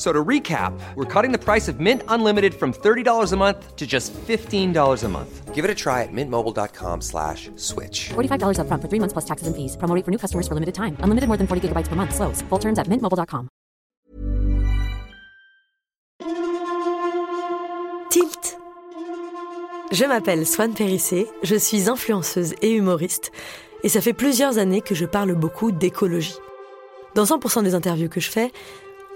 So to recap, we're cutting the price of Mint Unlimited from $30 a month to just $15 a month. Give it a try at mintmobile.com slash switch. $45 upfront for three months plus taxes and fees. Promo for new customers for limited time. Unlimited more than 40 gigabytes per month. Slows. Full terms at mintmobile.com. Tilt. Je m'appelle Swan Périssé, je suis influenceuse et humoriste, et ça fait plusieurs années que je parle beaucoup d'écologie. Dans 100% des interviews que je fais,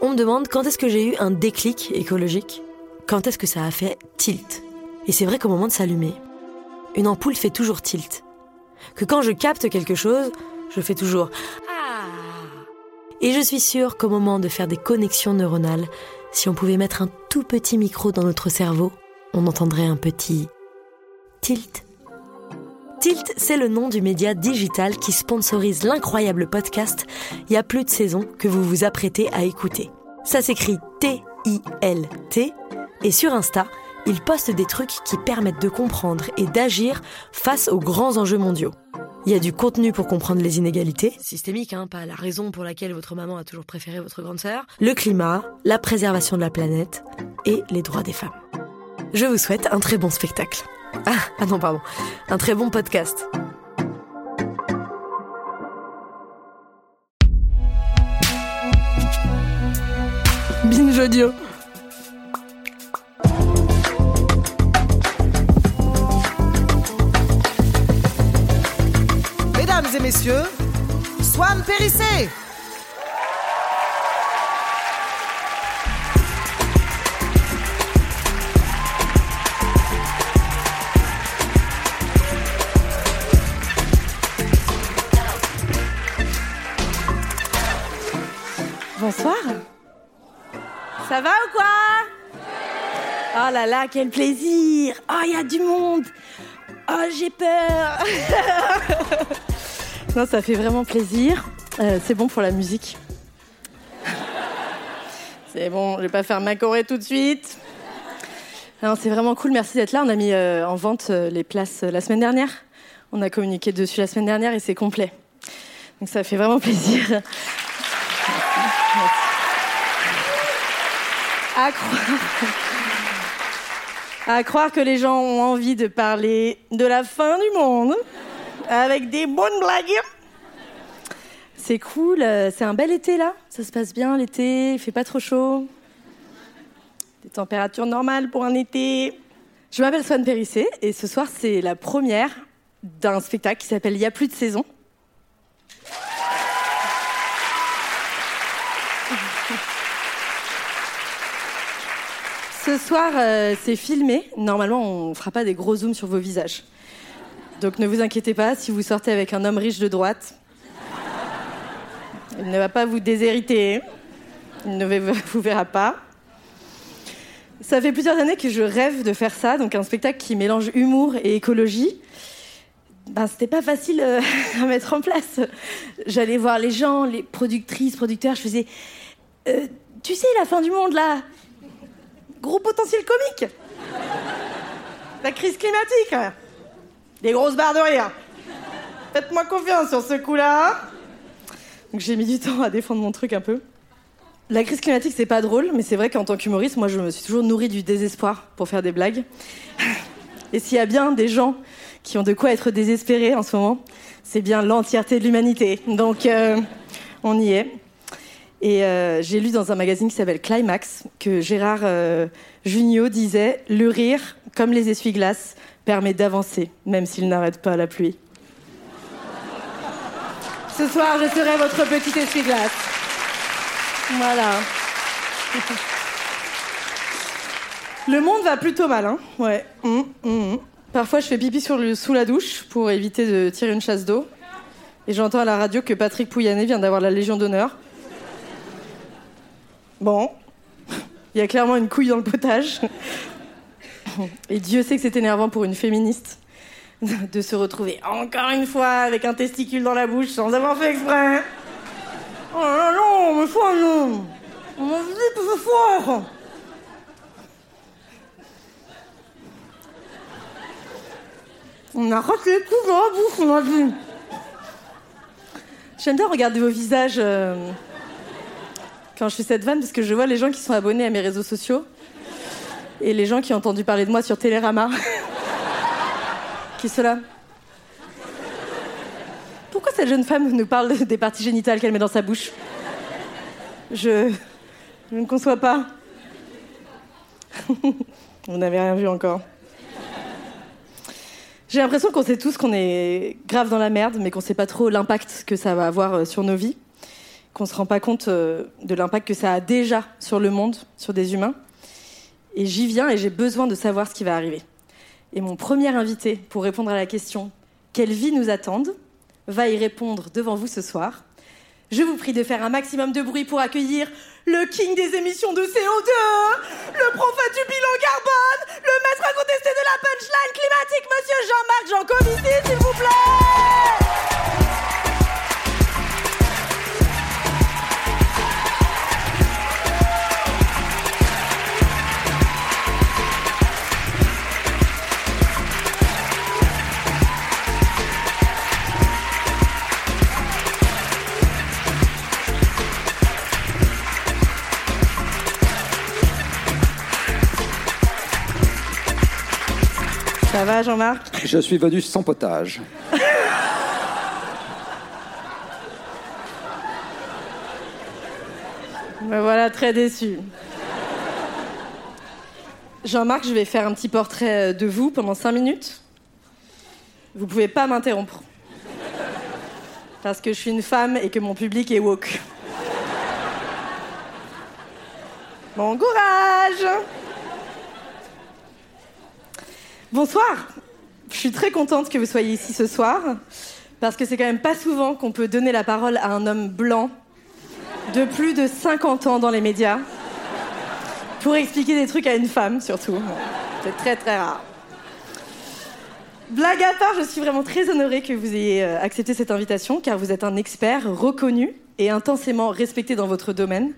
on me demande quand est-ce que j'ai eu un déclic écologique, quand est-ce que ça a fait tilt? Et c'est vrai qu'au moment de s'allumer, une ampoule fait toujours tilt. Que quand je capte quelque chose, je fais toujours Ah Et je suis sûre qu'au moment de faire des connexions neuronales, si on pouvait mettre un tout petit micro dans notre cerveau, on entendrait un petit tilt. Tilt, c'est le nom du média digital qui sponsorise l'incroyable podcast Il y a plus de saison que vous vous apprêtez à écouter. Ça s'écrit T-I-L-T et sur Insta, il poste des trucs qui permettent de comprendre et d'agir face aux grands enjeux mondiaux. Il y a du contenu pour comprendre les inégalités, systémiques, hein, pas la raison pour laquelle votre maman a toujours préféré votre grande sœur, le climat, la préservation de la planète et les droits des femmes. Je vous souhaite un très bon spectacle. Ah, ah non, pardon. Un très bon podcast. Binge audio. Mesdames et messieurs, Swan Périssé là là, quel plaisir Oh, il y a du monde Oh, j'ai peur Non, ça fait vraiment plaisir. Euh, c'est bon pour la musique. C'est bon, je vais pas faire ma choré tout de suite. Non, c'est vraiment cool, merci d'être là. On a mis euh, en vente euh, les places la semaine dernière. On a communiqué dessus la semaine dernière et c'est complet. Donc ça fait vraiment plaisir. À croire... à croire que les gens ont envie de parler de la fin du monde avec des bonnes blagues. C'est cool, euh, c'est un bel été là, ça se passe bien l'été, il fait pas trop chaud. Des températures normales pour un été. Je m'appelle Swan Périssé et ce soir c'est la première d'un spectacle qui s'appelle Il y a plus de saison. Ce soir, euh, c'est filmé. Normalement, on ne fera pas des gros zooms sur vos visages. Donc ne vous inquiétez pas, si vous sortez avec un homme riche de droite, il ne va pas vous déshériter. Il ne vous verra pas. Ça fait plusieurs années que je rêve de faire ça, donc un spectacle qui mélange humour et écologie. Ben, c'était pas facile euh, à mettre en place. J'allais voir les gens, les productrices, producteurs, je faisais Euh, Tu sais, la fin du monde là, gros potentiel comique. La crise climatique. Des grosses barres de rire. Faites-moi confiance sur ce coup-là. Donc j'ai mis du temps à défendre mon truc un peu. La crise climatique, c'est pas drôle, mais c'est vrai qu'en tant qu'humoriste, moi, je me suis toujours nourrie du désespoir pour faire des blagues. Et s'il y a bien des gens qui ont de quoi être désespérés en ce moment, c'est bien l'entièreté de l'humanité. Donc, euh, on y est. Et euh, j'ai lu dans un magazine qui s'appelle Climax que Gérard euh, disait Le rire, comme les essuie-glaces, permet d'avancer, même s'il n'arrête pas la pluie. Ce soir, je serai votre petite essuie-glace. Voilà. Le monde va plutôt mal, hein Ouais. Hum, hum, hum. Parfois, je fais pipi sous la douche pour éviter de tirer une chasse d'eau. Et j'entends à la radio que Patrick Pouyanné vient d'avoir la Légion d'honneur. Bon. Il y a clairement une couille dans le potage. Et Dieu sait que c'est énervant pour une féministe de se retrouver encore une fois avec un testicule dans la bouche sans avoir fait exprès. Oh là non, mais foi non On m'a dit plus fort On a raté les coups dans la bouche, on a dit. J'aime bien regarder vos visages euh, quand je fais cette vanne parce que je vois les gens qui sont abonnés à mes réseaux sociaux et les gens qui ont entendu parler de moi sur Télérama. qui là Pourquoi cette jeune femme nous parle des parties génitales qu'elle met dans sa bouche? Je... ne conçois pas. Vous n'avez rien vu encore. J'ai l'impression qu'on sait tous qu'on est grave dans la merde, mais qu'on sait pas trop l'impact que ça va avoir euh, sur nos vies, qu'on se rend pas compte euh, de l'impact que ça a déjà sur le monde, sur des humains. Et j'y viens et j'ai besoin de savoir ce qui va arriver. Et mon premier invité pour répondre à la question Quelle vie nous attendent va y répondre devant vous ce soir. Je vous prie de faire un maximum de bruit pour accueillir le king des émissions de CO2, le prophète du bilan carbone, le maître incontesté de la punchline climatique, monsieur Jean-Marc Jancovici, s'il vous plaît Ça va, Jean-Marc Je suis venu sans potage. Me voilà très déçu. Jean-Marc, je vais faire un petit portrait euh, de vous pendant cinq minutes. Vous pouvez pas m'interrompre. Parce que je suis une femme et que mon public est woke. Bon courage Bonsoir Je suis très contente que vous soyez ici ce soir, parce que c'est quand même pas souvent qu'on peut donner la parole à un homme blanc de plus de 50 ans dans les médias pour expliquer des trucs à une femme, surtout. C'est très très rare. Blague à part, je suis vraiment très honorée que vous ayez euh, accepté cette invitation, car vous êtes un expert reconnu et intensément respecté dans votre domaine.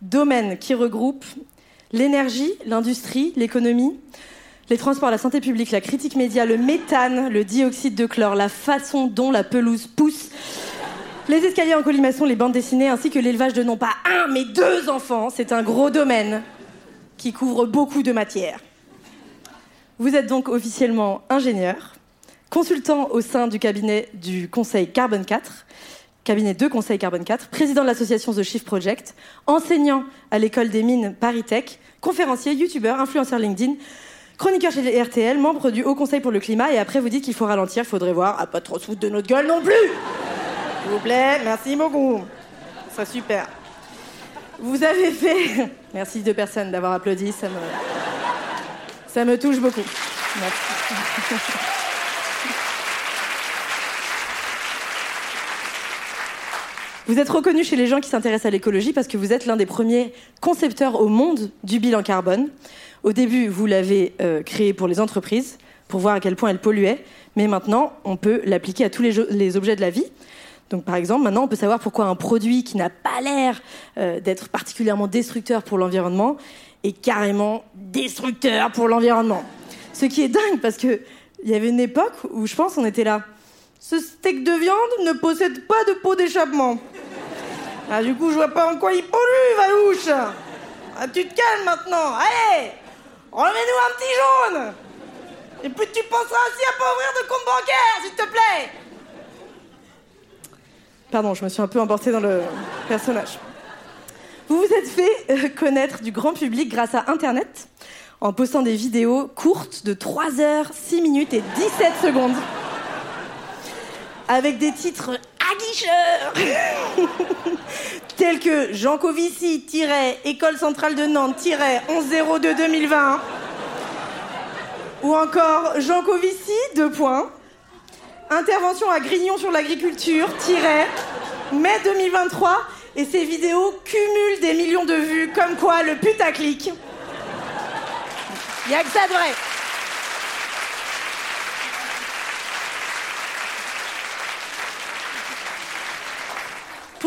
Domaine qui regroupe l'énergie, l'industrie, l'économie, les transports, la santé publique, la critique média, le méthane, le dioxyde de chlore, la façon dont la pelouse pousse, les escaliers en colimaçon, les bandes dessinées, ainsi que l'élevage de non pas un, mais deux enfants. C'est un gros domaine qui couvre beaucoup de matières. Vous êtes donc officiellement ingénieur, consultant au sein du cabinet du Conseil Carbone 4, cabinet de Conseil Carbone 4, président de l'association The Shift Project, enseignant à l'école des mines Paris Tech, conférencier, youtubeur, influenceur LinkedIn, chroniqueur chez RTL, membre du Haut Conseil pour le climat, et après vous dites qu'il faut ralentir, faudrait voir, à pas trop se foutre de notre gueule non plus S'il vous plaît, merci beaucoup. Ce serait super. Vous avez fait. Merci deux personnes d'avoir applaudi, ça me. Ça me touche beaucoup. Merci. Vous êtes reconnu chez les gens qui s'intéressent à l'écologie parce que vous êtes l'un des premiers concepteurs au monde du bilan carbone. Au début, vous l'avez euh, créé pour les entreprises, pour voir à quel point elles polluaient, mais maintenant, on peut l'appliquer à tous les, objets de la vie. Donc, par exemple, maintenant, on peut savoir pourquoi un produit qui n'a pas l'air euh, d'être particulièrement destructeur pour l'environnement est carrément destructeur pour l'environnement. Ce qui est dingue parce que il y avait une époque où je pense on était là. Ce steak de viande ne possède pas de pot d'échappement. Ah, du coup, je vois pas en quoi il pollue, Valouche. Ah, tu te calmes maintenant. Allez, remets-nous un petit jaune. Et puis tu penseras aussi à pas ouvrir de compte bancaire, s'il te plaît. Pardon, je me suis un peu emportée dans le personnage. Vous vous êtes fait euh, connaître du grand public grâce à Internet en postant des vidéos courtes de 3 heures, 6 minutes et 17 secondes avec des titres tels que Jean Covici, École centrale de Nantes, 1102 2020. Ou encore Jean Covici, deux points. Intervention à Grignon sur l'agriculture, mai 2023. Et ces vidéos cumulent des millions de vues, comme quoi le putaclic. Il a que ça de vrai.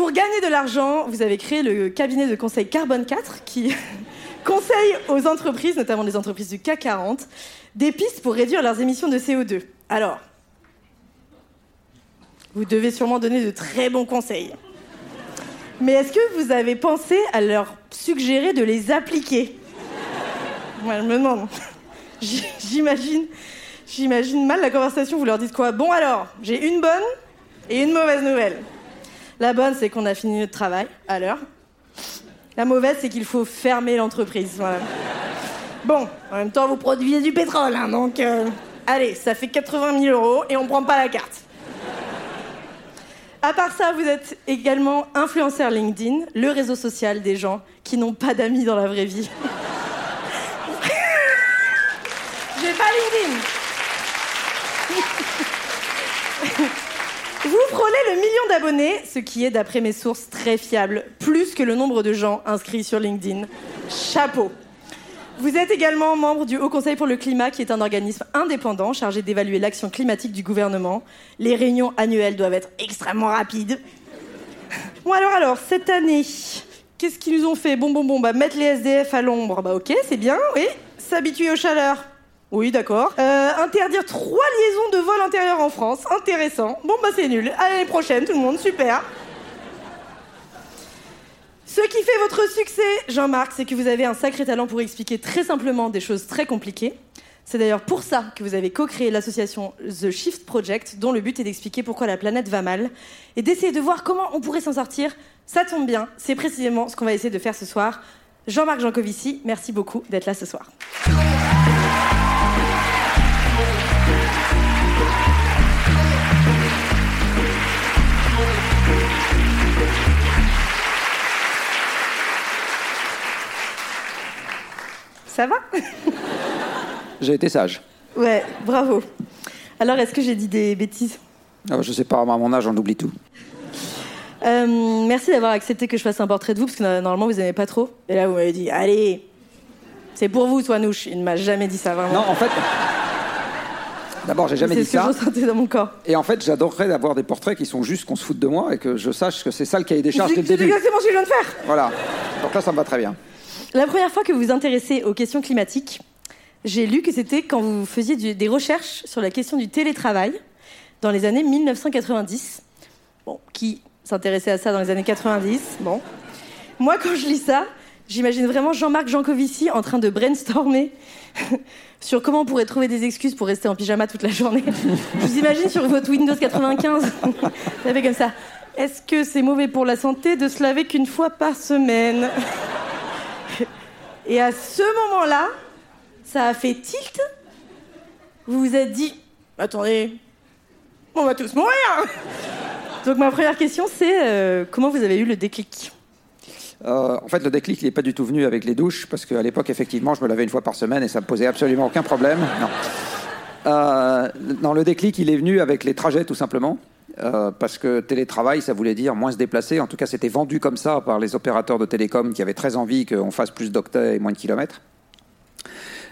Pour gagner de l'argent, vous avez créé le cabinet de conseil Carbone 4 qui conseille aux entreprises, notamment les entreprises du CAC 40, des pistes pour réduire leurs émissions de CO2. Alors, vous devez sûrement donner de très bons conseils. Mais est-ce que vous avez pensé à leur suggérer de les appliquer? Moi, je me demande. J'imagine, j'imagine mal la conversation. Vous leur dites quoi? Bon alors, j'ai une bonne et une mauvaise nouvelle. La bonne, c'est qu'on a fini notre travail à l'heure. La mauvaise, c'est qu'il faut fermer l'entreprise. Bon, en même temps, vous produisez du pétrole, hein, donc euh, allez, ça fait 80 000 euros et on prend pas la carte. À part ça, vous êtes également influenceur LinkedIn, le réseau social des gens qui n'ont pas d'amis dans la vraie vie. J'ai pas LinkedIn. Vous frôlez le million d'abonnés, ce qui est, d'après mes sources, très fiable, plus que le nombre de gens inscrits sur LinkedIn. Chapeau. Vous êtes également membre du Haut Conseil pour le climat, qui est un organisme indépendant chargé d'évaluer l'action climatique du gouvernement. Les réunions annuelles doivent être extrêmement rapides. Bon alors alors, cette année, qu'est-ce qu'ils nous ont fait? Bon bon bon, bah mettre les SDF à l'ombre, bah ok, c'est bien, oui. S'habituer aux chaleurs, oui, d'accord. Euh, interdire trois liaisons de vol intérieur en France. Intéressant. Bon, bah c'est nul. À l'année prochaine, tout le monde. Super. Ce qui fait votre succès, Jean-Marc, c'est que vous avez un sacré talent pour expliquer très simplement des choses très compliquées. C'est d'ailleurs pour ça que vous avez co-créé l'association The Shift Project, dont le but est d'expliquer pourquoi la planète va mal et d'essayer de voir comment on pourrait s'en sortir. Ça tombe bien, c'est précisément ce qu'on va essayer de faire ce soir. Jean-Marc Jancovici, merci beaucoup d'être là ce soir. Ça va J'ai été sage. Ouais, bravo. Alors, est-ce que j'ai dit des bêtises? Ah, Je sais pas, à mon âge, on oublie tout. Euh, merci d'avoir accepté que je fasse un portrait de vous, parce que normalement, vous n'aimez pas trop. Et là, vous m'avez dit, allez, c'est pour vous, Toinouche. Il ne m'a jamais dit ça, vraiment. Non, en fait... D'abord, j'ai jamais dit ça. C'est ce que je dans mon corps. Et en fait, j'adorerais avoir des portraits qui sont juste qu'on se foute de moi et que je sache que c'est ça le cahier des charges dès le début. C'est exactement ce que je viens de faire. Voilà. Donc là, ça me va très bien. La première fois que vous vous intéressez aux questions climatiques, j'ai lu que c'était quand vous faisiez des recherches sur la question du télétravail dans les années 1990. Bon, qui s'intéressait à ça dans les années 90 Bon. Moi, quand je lis ça, j'imagine vraiment Jean-Marc Jancovici en train de brainstormer sur comment on pourrait trouver des excuses pour rester en pyjama toute la journée. je vous imagine sur votre Windows 95. ça fait comme ça. Est-ce que c'est mauvais pour la santé de se laver qu'une fois par semaine? Et à ce moment-là, ça a fait tilt. Vous vous êtes dit, attendez, on va tous mourir. Donc ma première question, c'est euh, comment vous avez eu le déclic? Euh, en fait, le déclic, n'est pas du tout venu avec les douches, parce qu'à l'époque, effectivement, je me lavais une fois par semaine et ça me posait absolument aucun problème. Non. Euh, non, le déclic, il est venu avec les trajets, tout simplement. Euh, parce que télétravail, ça voulait dire moins se déplacer. En tout cas, c'était vendu comme ça par les opérateurs de télécom qui avaient très envie qu'on fasse plus d'octets et moins de kilomètres.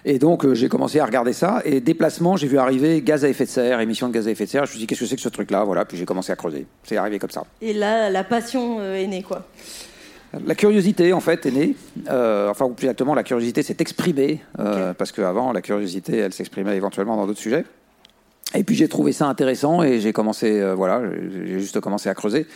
Et donc, euh, j'ai commencé à regarder ça. Et déplacement, j'ai vu arriver gaz à effet de serre, émissions de gaz à effet de serre. Je me suis dit, qu'est-ce que c'est que ce truc-là? Voilà, puis j'ai commencé à creuser. C'est arrivé comme ça. Et là, la passion euh, est née, quoi? La curiosité, en fait, est née. enfin, ou plus exactement, la curiosité s'est exprimée. Parce qu'avant, la curiosité, elle s'exprimait éventuellement dans d'autres sujets. Et puis j'ai trouvé ça intéressant et j'ai commencé, euh, voilà, j'ai juste commencé à creuser.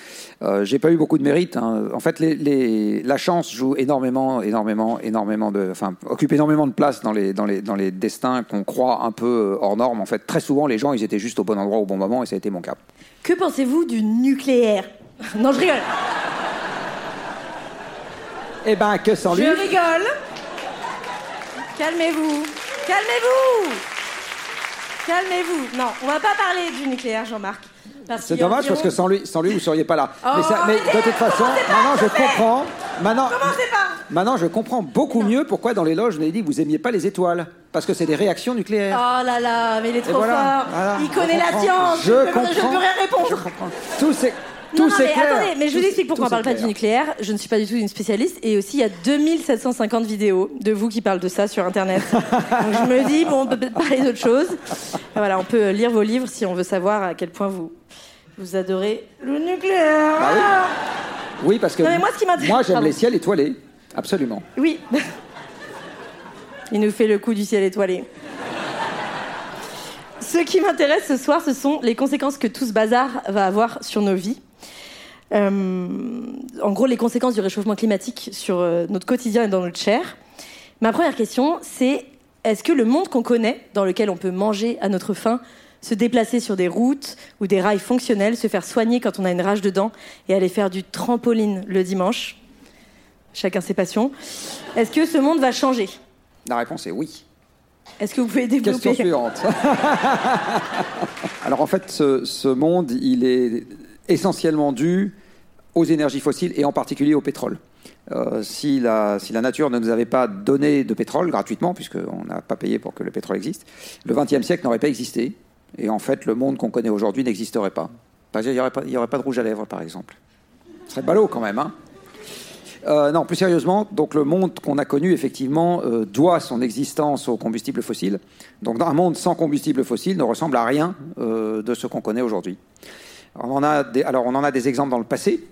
Euh, j'ai pas eu beaucoup de mérite. Hein. En fait, les, les, la chance joue énormément, énormément, énormément de, enfin, occupe énormément de place dans les, dans les, dans les destins qu'on croit un peu hors normes. En fait, très souvent, les gens, ils étaient juste au bon endroit au bon moment et ça a été mon cas. Que pensez-vous du nucléaire? Non, je rigole. Eh ben, que sans lui. Je rigole. Calmez-vous. Calmez-vous. Calmez-vous. Non, on va pas parler du nucléaire, Jean-Marc. C'est a dommage parce que sans lui, sans lui, vous ne seriez pas là. Oh, mais, ça- mais de toute façon, maintenant je comprends. Maintenant, maintenant, je comprends beaucoup mieux pourquoi dans les loges, vous avez dit que vous aimiez pas les étoiles. Parce que c'est des réactions nucléaires. Oh là là, mais il est trop voilà, fort. voilà, il je connaît la science. Je peux- comprends. je peux rien répondre. Je comprends. Tout c'est. Non, mais clair. attendez, mais je vous explique pourquoi on tout parle pas du nucléaire. Je ne suis pas du tout une spécialiste. Et aussi, il y a 2750 vidéos de vous qui parlent de ça sur Internet. Donc je me dis, bon, on peut peut-être parler d'autre chose. Voilà, on peut lire vos livres si on veut savoir à quel point vous, vous adorez le nucléaire. Bah oui. Oui, parce que Non, mais moi, ce qui m'intéresse- moi, j'aime les ciels étoilés. Absolument. Oui. Il nous fait le coup du ciel étoilé. Ce qui m'intéresse ce soir, ce sont les conséquences que tout ce bazar va avoir sur nos vies. Euh, en gros, les conséquences du réchauffement climatique sur euh, notre quotidien et dans notre chair. Ma première question, c'est est-ce que le monde qu'on connaît, dans lequel on peut manger à notre faim, se déplacer sur des routes ou des rails fonctionnels, se faire soigner quand on a une rage dedans et aller faire du trampoline le dimanche, chacun ses passions, est-ce que ce monde va changer? La réponse est oui. Est-ce que vous pouvez développer? Question suivante. Alors en fait, ce, ce monde, il est essentiellement dû aux énergies fossiles et en particulier au pétrole. Euh, si, la, si la nature ne nous avait pas donné de pétrole gratuitement, puisqu'on n'a pas payé pour que le pétrole existe, le XXe siècle n'aurait pas existé. Et en fait, le monde qu'on connaît aujourd'hui n'existerait pas. Il n'y aurait, pas- de rouge à lèvres, par exemple. Ce serait ballot quand même, hein euh, non, plus sérieusement, donc le monde qu'on a connu, effectivement, euh, doit son existence aux combustibles fossiles. Donc un monde sans combustible fossile ne ressemble à rien de ce qu'on connaît aujourd'hui. On alors on en a des exemples dans le passé.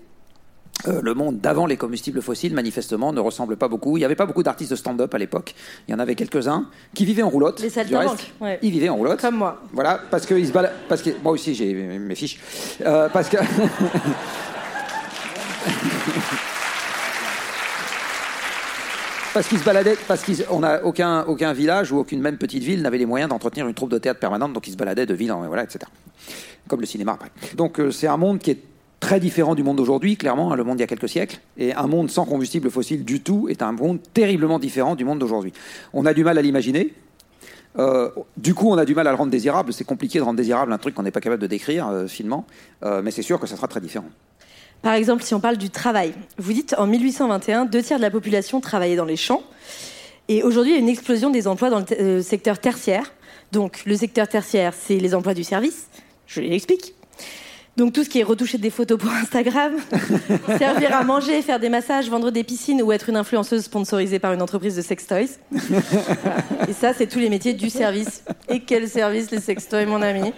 Euh, le monde d'avant les combustibles fossiles, manifestement, ne ressemble pas beaucoup. Il n'y avait pas beaucoup d'artistes de stand-up à l'époque. Il y en avait quelques-uns qui vivaient en roulotte. Les du saltimbanques, ouais. Ils vivaient en roulotte. Comme moi. Voilà, parce que ils se bala- parce que moi aussi j'ai mes fiches. Euh, parce que parce qu'ils se baladaient, parce qu'on n'a aucun aucun village ou aucune même petite ville n'avait les moyens d'entretenir une troupe de théâtre permanente, donc ils se baladaient de ville en voilà, etc. Comme le cinéma après. Donc euh, c'est un monde qui est très différent du monde d'aujourd'hui, clairement, hein, le monde d'il y a quelques siècles. Et un monde sans combustible fossile du tout est un monde terriblement différent du monde d'aujourd'hui. On a du mal à l'imaginer, euh, du coup, on a du mal à le rendre désirable. C'est compliqué de rendre désirable un truc qu'on n'est pas capable de décrire euh, finement, Euh, mais c'est sûr que ça sera très différent. Par exemple, si on parle du travail, vous dites en 1821, deux tiers de la population travaillait dans les champs. Et aujourd'hui, il y a une explosion des emplois dans le te- secteur tertiaire. Donc, le secteur tertiaire, c'est les emplois du service. Je l'explique. Donc, tout ce qui est retoucher des photos pour Instagram, servir à manger, faire des massages, vendre des piscines ou être une influenceuse sponsorisée par une entreprise de sextoys. Et ça, c'est tous les métiers du service. Et quel service, les sextoys, mon ami?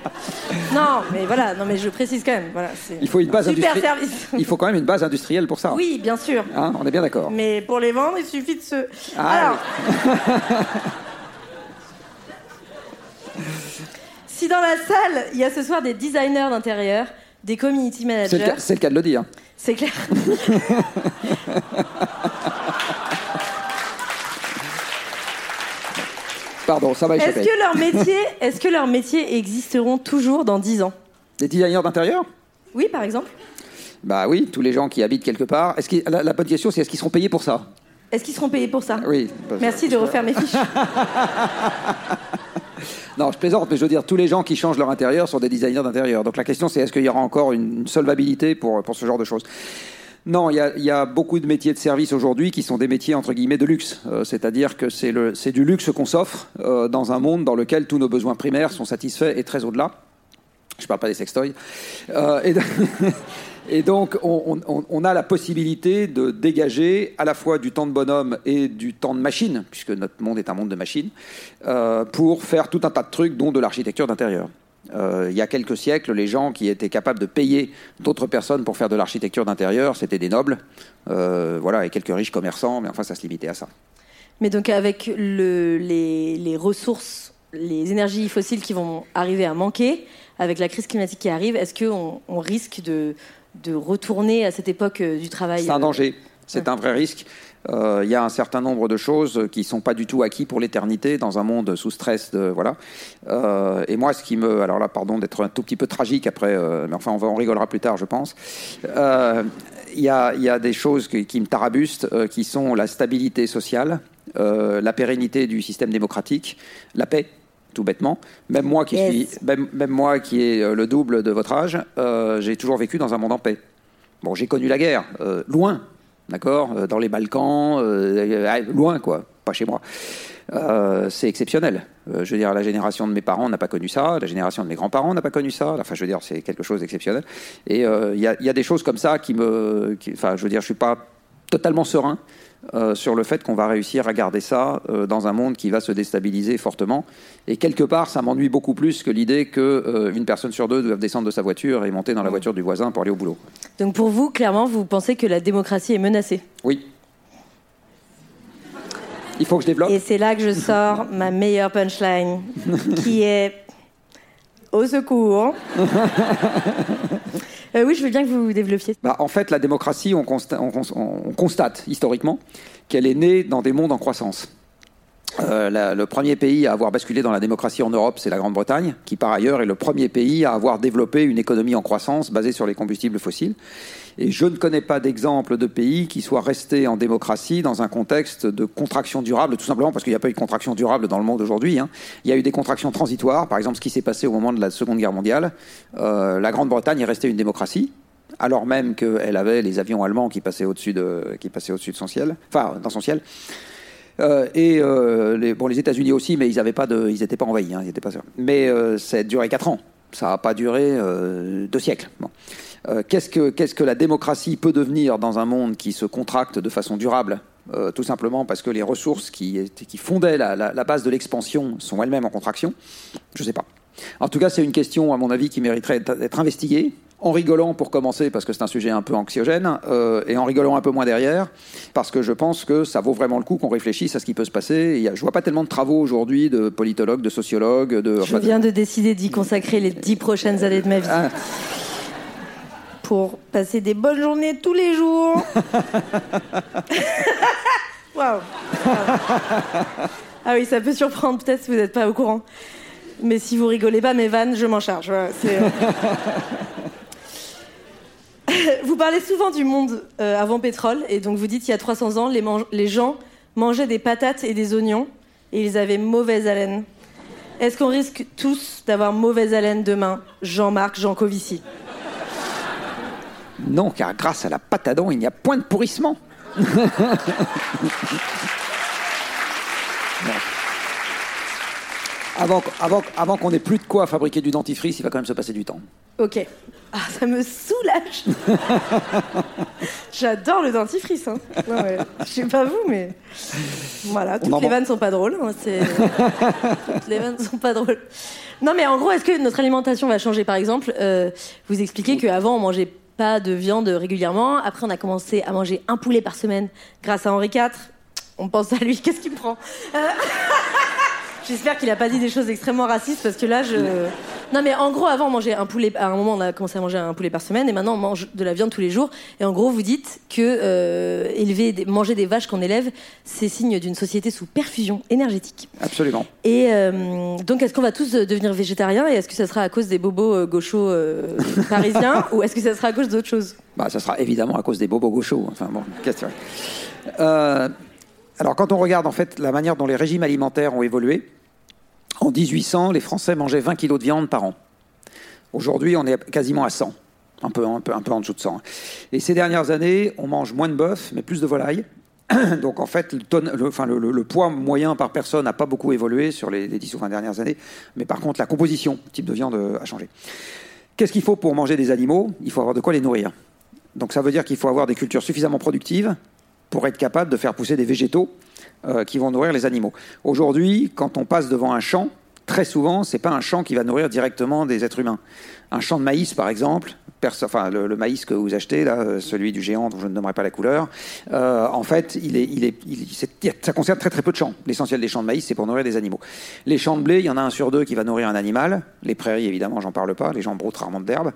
Non, mais voilà, non, mais je précise quand même. Voilà, c'est Il faut une base super industrielle. service. Il faut quand même une base industrielle pour ça. Oui, bien sûr. Hein, on est bien d'accord. Mais pour les vendre, il suffit de se. Ah, Alors. si dans la salle, il y a ce soir des designers d'intérieur, des community C'est le, managers, cas- c'est le cas de le dire. c'est clair. Pardon, ça va Est-ce échapper. que leurs métiers, est-ce que leurs métiers existeront toujours dans 10 ans? Les designers d'intérieur? Oui, par exemple. Bah oui, tous les gens qui habitent quelque part. Est-ce qu'ils- la, la bonne question, c'est est-ce qu'ils seront payés pour ça? Est-ce qu'ils seront payés pour ça Oui. Merci de refaire mes fiches. Non, je plaisante, mais je veux dire, tous les gens qui changent leur intérieur sont des designers d'intérieur. Donc la question, c'est est-ce qu'il y aura encore une, solvabilité pour, pour ce genre de choses? Non, il y a, il y a beaucoup de métiers de service aujourd'hui qui sont des métiers, entre guillemets, de luxe. Euh, C'est-à-dire que c'est du luxe qu'on s'offre euh, dans un monde dans lequel tous nos besoins primaires sont satisfaits et très au-delà. Je ne parle pas des sextoys. Euh, et, et donc, on, a la possibilité de dégager à la fois du temps de bonhomme et du temps de machine, puisque notre monde est un monde de machines, euh, pour faire tout un tas de trucs, dont de l'architecture d'intérieur. Euh, il y a quelques siècles, les gens qui étaient capables de payer d'autres personnes pour faire de l'architecture d'intérieur, c'était des nobles, euh, voilà, et quelques riches commerçants, mais enfin, ça se limitait à ça. Mais donc avec le- les, les ressources, les énergies fossiles qui vont arriver à manquer, avec la crise climatique qui arrive, est-ce qu'on on risque de, de retourner à cette époque euh, du travail C'est un euh, danger, c'est un vrai risque. Euh, Il y a un certain nombre de choses qui ne sont pas du tout acquis pour l'éternité dans un monde sous stress. De, voilà. Euh, et moi, ce qui me. Alors là, pardon d'être un tout petit peu tragique après, euh, mais enfin, on, va, on rigolera plus tard, je pense. Il y, y a des choses qui, qui me tarabustent, qui sont la stabilité sociale, la pérennité du système démocratique, la paix. Tout bêtement. Même moi qui Yes. suis, même, même moi qui ai euh, le double de votre âge, euh, j'ai toujours vécu dans un monde en paix. Bon, j'ai connu la guerre, euh, loin, d'accord, dans les Balkans, euh, loin quoi, pas chez moi. C'est exceptionnel. Je veux dire, la génération de mes parents n'a pas connu ça, la génération de mes grands-parents n'a pas connu ça. Enfin, je veux dire, c'est quelque chose d'exceptionnel. Et il y, a, il y a des choses comme ça qui me, qui- enfin, je veux dire, je suis pas totalement serein euh, sur le fait qu'on va réussir à garder ça euh, dans un monde qui va se déstabiliser fortement. Et quelque part, ça m'ennuie beaucoup plus que l'idée qu'une personne sur deux doive descendre de sa voiture et monter dans la voiture du voisin pour aller au boulot. Donc pour vous, clairement, vous pensez que la démocratie est menacée? Oui. Il faut que je développe. Et c'est là que je sors ma meilleure punchline, qui est au secours. Euh, oui, je veux bien que vous développiez. Bah, en fait, la démocratie, on, on constate historiquement qu'elle est née dans des mondes en croissance. Euh, le premier pays à avoir basculé dans la démocratie en Europe, c'est la Grande-Bretagne, qui par ailleurs est le premier pays à avoir développé une économie en croissance basée sur les combustibles fossiles. Et je ne connais pas d'exemple de pays qui soit resté en démocratie dans un contexte de contraction durable, tout simplement parce qu'il n'y a pas eu de contraction durable dans le monde aujourd'hui. hein. Il y a eu des contractions transitoires, par exemple ce qui s'est passé au moment de la Seconde Guerre mondiale. Euh, la Grande-Bretagne est restée une démocratie, alors même qu'elle avait les avions allemands qui passaient au-dessus de, qui passaient au-dessus de son ciel, enfin dans son ciel. Euh, et euh, les, bon, les États-Unis aussi, mais ils n'étaient pas envahis, hein. Mais euh, ça a duré quatre ans. Ça n'a pas duré deux siècles. Qu'est-ce que la démocratie peut devenir dans un monde qui se contracte de façon durable? Tout simplement parce que les ressources qui, qui fondaient la, base de l'expansion sont elles-mêmes en contraction? Je ne sais pas. En tout cas, c'est une question, à mon avis, qui mériterait d'être investiguée. En rigolant pour commencer, parce que c'est un sujet un peu anxiogène, euh, et en rigolant un peu moins derrière, parce que je pense que ça vaut vraiment le coup qu'on réfléchisse à ce qui peut se passer. Il y a- je vois pas tellement de travaux aujourd'hui de politologues, de sociologues, de. Je enfin, viens de décider d'y consacrer les dix prochaines années de ma vie. Ah. Pour passer des bonnes journées tous les jours. Waouh. Ah oui, ça peut surprendre peut-être si vous n'êtes pas au courant. Mais si vous rigolez pas, mes vannes, je m'en charge. Voilà, euh. vous parlez souvent du monde euh, avant pétrole, et donc vous dites qu'il y a 300 ans, les, gens mangeaient des patates et des oignons, et ils avaient mauvaise haleine. Est-ce qu'on risque tous d'avoir mauvaise haleine demain Jean-Marc Jancovici? Non, car grâce à la pâte à dents, il n'y a point de pourrissement. Avant, avant qu'on ait plus de quoi fabriquer du dentifrice, il va quand même se passer du temps. Ok. Ah, ça me soulage. J'adore le dentifrice. Hein. Non, je sais pas vous, mais voilà, toutes les vannes sont pas drôles. hein, toutes les vannes sont pas drôles. Non, mais en gros, est-ce que notre alimentation va changer? Par exemple, euh, vous expliquez qu'avant on mangeait pas de viande régulièrement. Après, on a commencé à manger un poulet par semaine grâce à Henri IV. On pense à lui. Qu'est-ce qu'il me prend? Euh, J'espère qu'il a pas dit des choses extrêmement racistes parce que là, je. Non, mais en gros, avant, on mangeait un poulet. À un moment, on a commencé à manger un poulet par semaine et maintenant, on mange de la viande tous les jours. Et en gros, vous dites que euh, élever, des- manger des vaches qu'on élève, c'est signe d'une société sous perfusion énergétique. Absolument. Et euh, donc, est-ce qu'on va tous euh, devenir végétariens et est-ce que ça sera à cause des bobos euh, gauchos euh, parisiens ou est-ce que ça sera à cause d'autres choses? Bah, ça sera évidemment à cause des bobos gauchos. Enfin bon, question. Euh, alors, quand on regarde en fait la manière dont les régimes alimentaires ont évolué, en 1800, les Français mangeaient 20 kilos de viande par an. Aujourd'hui, on est quasiment à 100, un peu, un peu, un peu en dessous de 100. Et ces dernières années, on mange moins de bœuf, mais plus de volaille. Donc en fait, le, poids moyen par personne n'a pas beaucoup évolué sur les, les 10 ou 20 dernières années, mais par contre, la composition, type de viande euh, a changé. Qu'est-ce qu'il faut pour manger des animaux? Il faut avoir de quoi les nourrir. Donc ça veut dire qu'il faut avoir des cultures suffisamment productives pour être capable de faire pousser des végétaux euh, qui vont nourrir les animaux. Aujourd'hui, quand on passe devant un champ, très souvent, c'est pas un champ qui va nourrir directement des êtres humains. Un champ de maïs, par exemple, enfin le, maïs que vous achetez, là, celui du géant dont je ne nommerai pas la couleur, euh, en fait, ça concerne très très peu de champs. L'essentiel des champs de maïs, c'est pour nourrir des animaux. Les champs de blé, il y en a un sur deux qui va nourrir un animal. Les prairies, évidemment, j'en parle pas. Les gens broutent rarement d'herbe.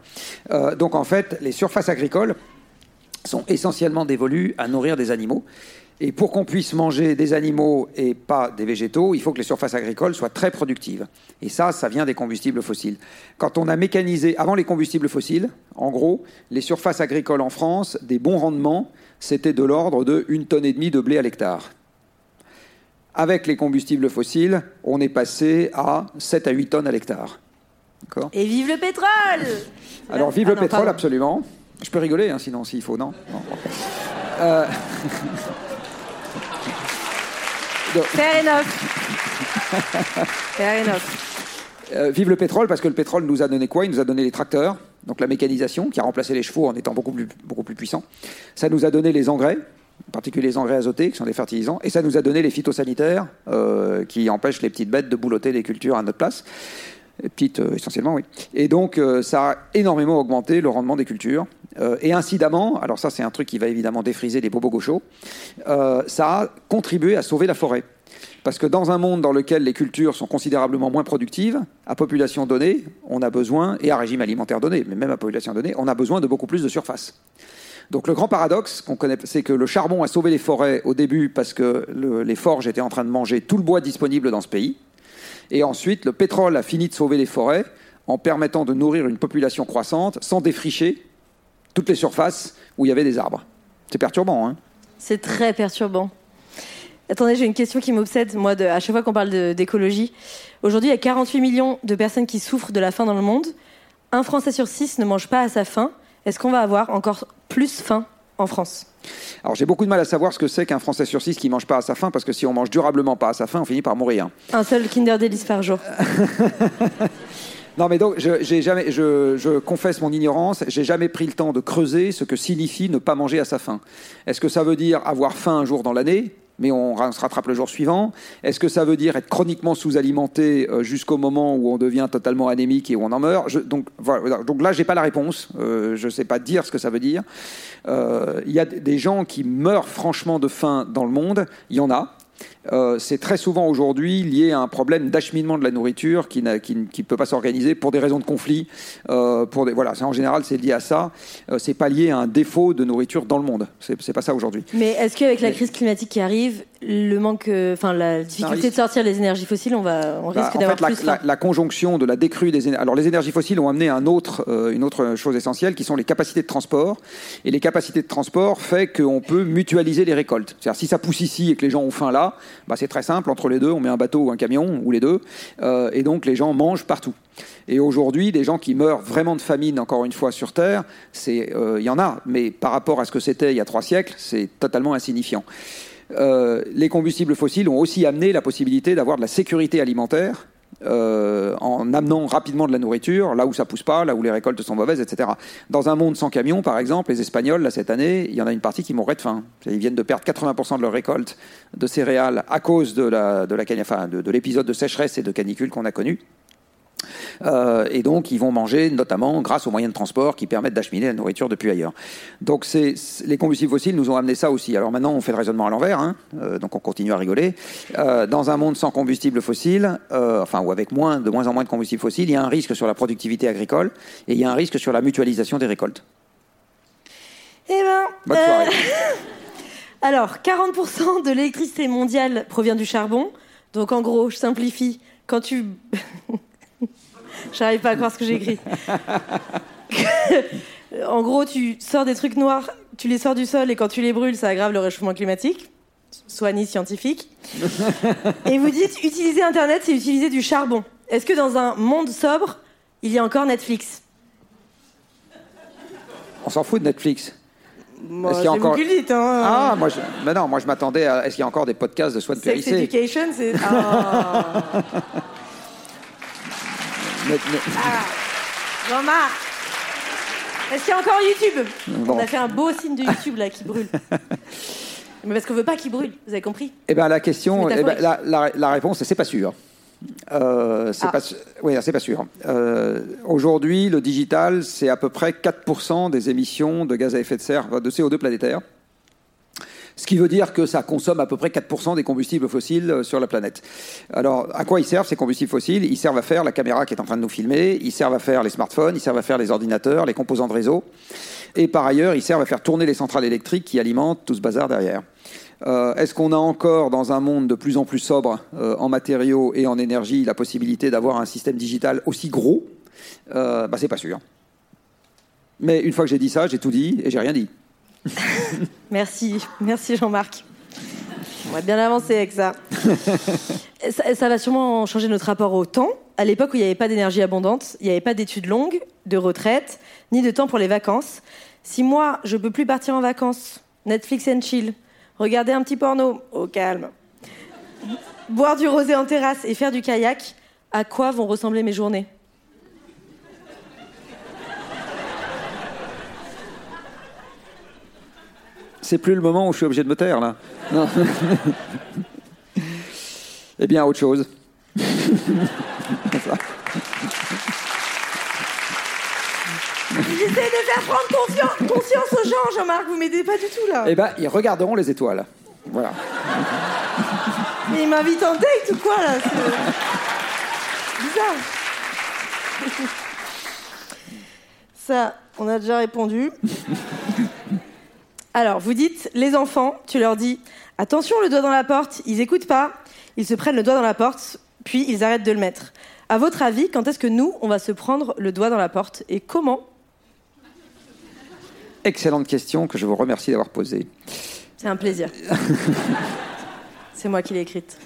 Euh, donc en fait, les surfaces agricoles sont essentiellement dévolues à nourrir des animaux. Et pour qu'on puisse manger des animaux et pas des végétaux, il faut que les surfaces agricoles soient très productives. Et ça, ça vient des combustibles fossiles. Quand on a mécanisé, avant les combustibles fossiles, en gros, les surfaces agricoles en France, des bons rendements, c'était de l'ordre de une tonne et demie de blé à l'hectare. Avec les combustibles fossiles, on est passé à 7 à 8 tonnes à l'hectare. Et vive le pétrole Alors, vive Ah le non, pétrole, pardon. absolument. Je peux rigoler, hein, sinon, s'il faut, non, Non. Euh, Fair enough. Fair enough. euh, vive le pétrole, parce que le pétrole nous a donné quoi? Il nous a donné les tracteurs, donc la mécanisation, qui a remplacé les chevaux en étant beaucoup plus, beaucoup plus puissant. Ça nous a donné les engrais, en particulier les engrais azotés, qui sont des fertilisants, et ça nous a donné les phytosanitaires, euh, qui empêchent les petites bêtes de boulotter les cultures à notre place. Les Petites, euh, essentiellement, oui. Et donc, euh, ça a énormément augmenté le rendement des cultures. Euh, et incidemment, alors ça, c'est un truc qui va évidemment défriser les bobos gauchos, ça a contribué à sauver la forêt. Parce que dans un monde dans lequel les cultures sont considérablement moins productives, à population donnée, on a besoin, et à régime alimentaire donné, mais même à population donnée, on a besoin de beaucoup plus de surface. Donc le grand paradoxe qu'on connaît, c'est que le charbon a sauvé les forêts au début parce que le- les forges étaient en train de manger tout le bois disponible dans ce pays. Et ensuite, le pétrole a fini de sauver les forêts en permettant de nourrir une population croissante sans défricher toutes les surfaces où il y avait des arbres. C'est perturbant, hein C'est très perturbant. Attendez, j'ai une question qui m'obsède, moi, de, à chaque fois qu'on parle d'écologie. Aujourd'hui, il y a 48 millions de personnes qui souffrent de la faim dans le monde. Un Français sur six ne mange pas à sa faim. Est-ce qu'on va avoir encore plus faim en France Alors j'ai beaucoup de mal à savoir ce que c'est qu'un Français sur six qui mange pas à sa faim, parce que si on mange durablement pas à sa faim, on finit par mourir. Un seul Kinder Delice par jour. Non, mais donc, je, j'ai jamais, je, je confesse mon ignorance, j'ai jamais pris le temps de creuser ce que signifie ne pas manger à sa faim. Est-ce que ça veut dire avoir faim un jour dans l'année? Mais on se rattrape le jour suivant. Est-ce que ça veut dire être chroniquement sous-alimenté euh, jusqu'au moment où on devient totalement anémique et où on en meurt? Je- donc, voilà, donc là, j'ai pas la réponse. Euh, je sais pas dire ce que ça veut dire. Euh, Il y a des gens qui meurent franchement de faim dans le monde. Il y en a. Euh, c'est très souvent aujourd'hui lié à un problème d'acheminement de la nourriture qui ne qui, qui peut pas s'organiser pour des raisons de conflit. Euh, pour des, voilà, en général, c'est lié à ça. Euh, c'est pas lié à un défaut de nourriture dans le monde. C'est pas ça aujourd'hui. Mais est-ce qu'avec la crise climatique qui arrive, le manque, euh, enfin la difficulté de sortir les énergies fossiles, on va, on Bah, risque d'avoir fait, la, plus faim. la- la conjonction de la décrue des énergies. Alors, les énergies fossiles ont amené un autre, euh, une autre chose essentielle qui sont les capacités de transport. Et les capacités de transport fait qu'on peut mutualiser les récoltes. C'est-à-dire, si ça pousse ici et que les gens ont faim là, bah, c'est très simple. Entre les deux, on met un bateau ou un camion, ou les deux. Euh, et donc, les gens mangent partout. Et aujourd'hui, des gens qui meurent vraiment de famine, encore une fois, sur Terre, c'est, euh, il y en a. Mais par rapport à ce que c'était il y a trois siècles, c'est totalement insignifiant. Euh, les combustibles fossiles ont aussi amené la possibilité d'avoir de la sécurité alimentaire euh, en amenant rapidement de la nourriture là où ça pousse pas, là où les récoltes sont mauvaises, etc. Dans un monde sans camions, par exemple, les Espagnols, là, cette année, il y en a une partie qui mourrait de faim. Ils viennent de perdre 80% de leur récolte de céréales à cause de l'épisode de sécheresse et de canicule qu'on a connu. Euh, et donc, ils vont manger notamment grâce aux moyens de transport qui permettent d'acheminer la nourriture depuis ailleurs. Donc, c'est, les combustibles fossiles nous ont amené ça aussi. Alors maintenant, on fait le raisonnement à l'envers, hein, euh, donc on continue à rigoler. Euh, dans un monde sans combustibles fossiles, enfin, ou avec moins, de moins en moins de combustibles fossiles, il y a un risque sur la productivité agricole et il y a un risque sur la mutualisation des récoltes. Eh ben, Bonne soirée. alors 40% de l'électricité mondiale provient du charbon. Donc en gros, je simplifie, quand tu J'arrive pas à croire ce que j'ai écrit. en gros, tu sors des trucs noirs, tu les sors du sol et quand tu les brûles, ça aggrave le réchauffement climatique. Soit ni scientifique. et vous dites utiliser Internet, c'est utiliser du charbon. Est-ce que dans un monde sobre, il y a encore Netflix? On s'en fout de Netflix. Moi, Est-ce qu'il y a c'est encore- vous dites, hein. Ah, moi, je... mais non, moi je m'attendais à. Est-ce qu'il y a encore des podcasts de Swan Sex Périssé? Education, c'est. Ah. Net- Jean-Marc Est-ce qu'il y a encore YouTube Bon. On a fait un beau signe de YouTube là qui brûle. Mais parce qu'on veut pas qu'il brûle, vous avez compris Eh ben la question, C'est eh ben, la, la- la réponse, c'est c'est pas sûr. Euh, c'est Ah. pas, su- oui, c'est pas sûr. Euh, Aujourd'hui, le digital, c'est à peu près 4% des émissions de gaz à effet de serre, de CO2 planétaire. Ce qui veut dire que ça consomme à peu près 4% des combustibles fossiles euh, sur la planète. Alors, à quoi ils servent ces combustibles fossiles? Ils servent à faire la caméra qui est en train de nous filmer, ils servent à faire les smartphones, ils servent à faire les ordinateurs, les composants de réseau. Et par ailleurs, ils servent à faire tourner les centrales électriques qui alimentent tout ce bazar derrière. Euh, Est-ce qu'on a encore, dans un monde de plus en plus sobre euh, en matériaux et en énergie, la possibilité d'avoir un système digital aussi gros? Euh, bah, C'est pas sûr. Mais une fois que j'ai dit ça, j'ai tout dit et j'ai rien dit. Merci, merci Jean-Marc. On va bien avancer avec ça. ça, ça va sûrement changer notre rapport au temps. À l'époque où il n'y avait pas d'énergie abondante, il n'y avait pas d'études longues, de retraite, ni de temps pour les vacances. Si moi, je peux plus partir en vacances, Netflix and chill, regarder un petit porno, au calme, boire du rosé en terrasse et faire du kayak, à quoi vont ressembler mes journées? C'est plus le moment où je suis obligé de me taire, là. Non. eh bien, autre chose. J'essaie de faire prendre confiance- conscience aux gens, Jean-Marc, vous m'aidez pas du tout là. Eh bien, ils regarderont les étoiles. Voilà. Mais il m'invite en date ou quoi là C'est bizarre. Ça, on a déjà répondu. Alors, vous dites, les enfants, tu leur dis, attention le doigt dans la porte, ils écoutent pas, ils se prennent le doigt dans la porte, puis ils arrêtent de le mettre. À votre avis, quand est-ce que nous, on va se prendre le doigt dans la porte et comment? Excellente question que je vous remercie d'avoir posée. C'est un plaisir. C'est moi qui l'ai écrite.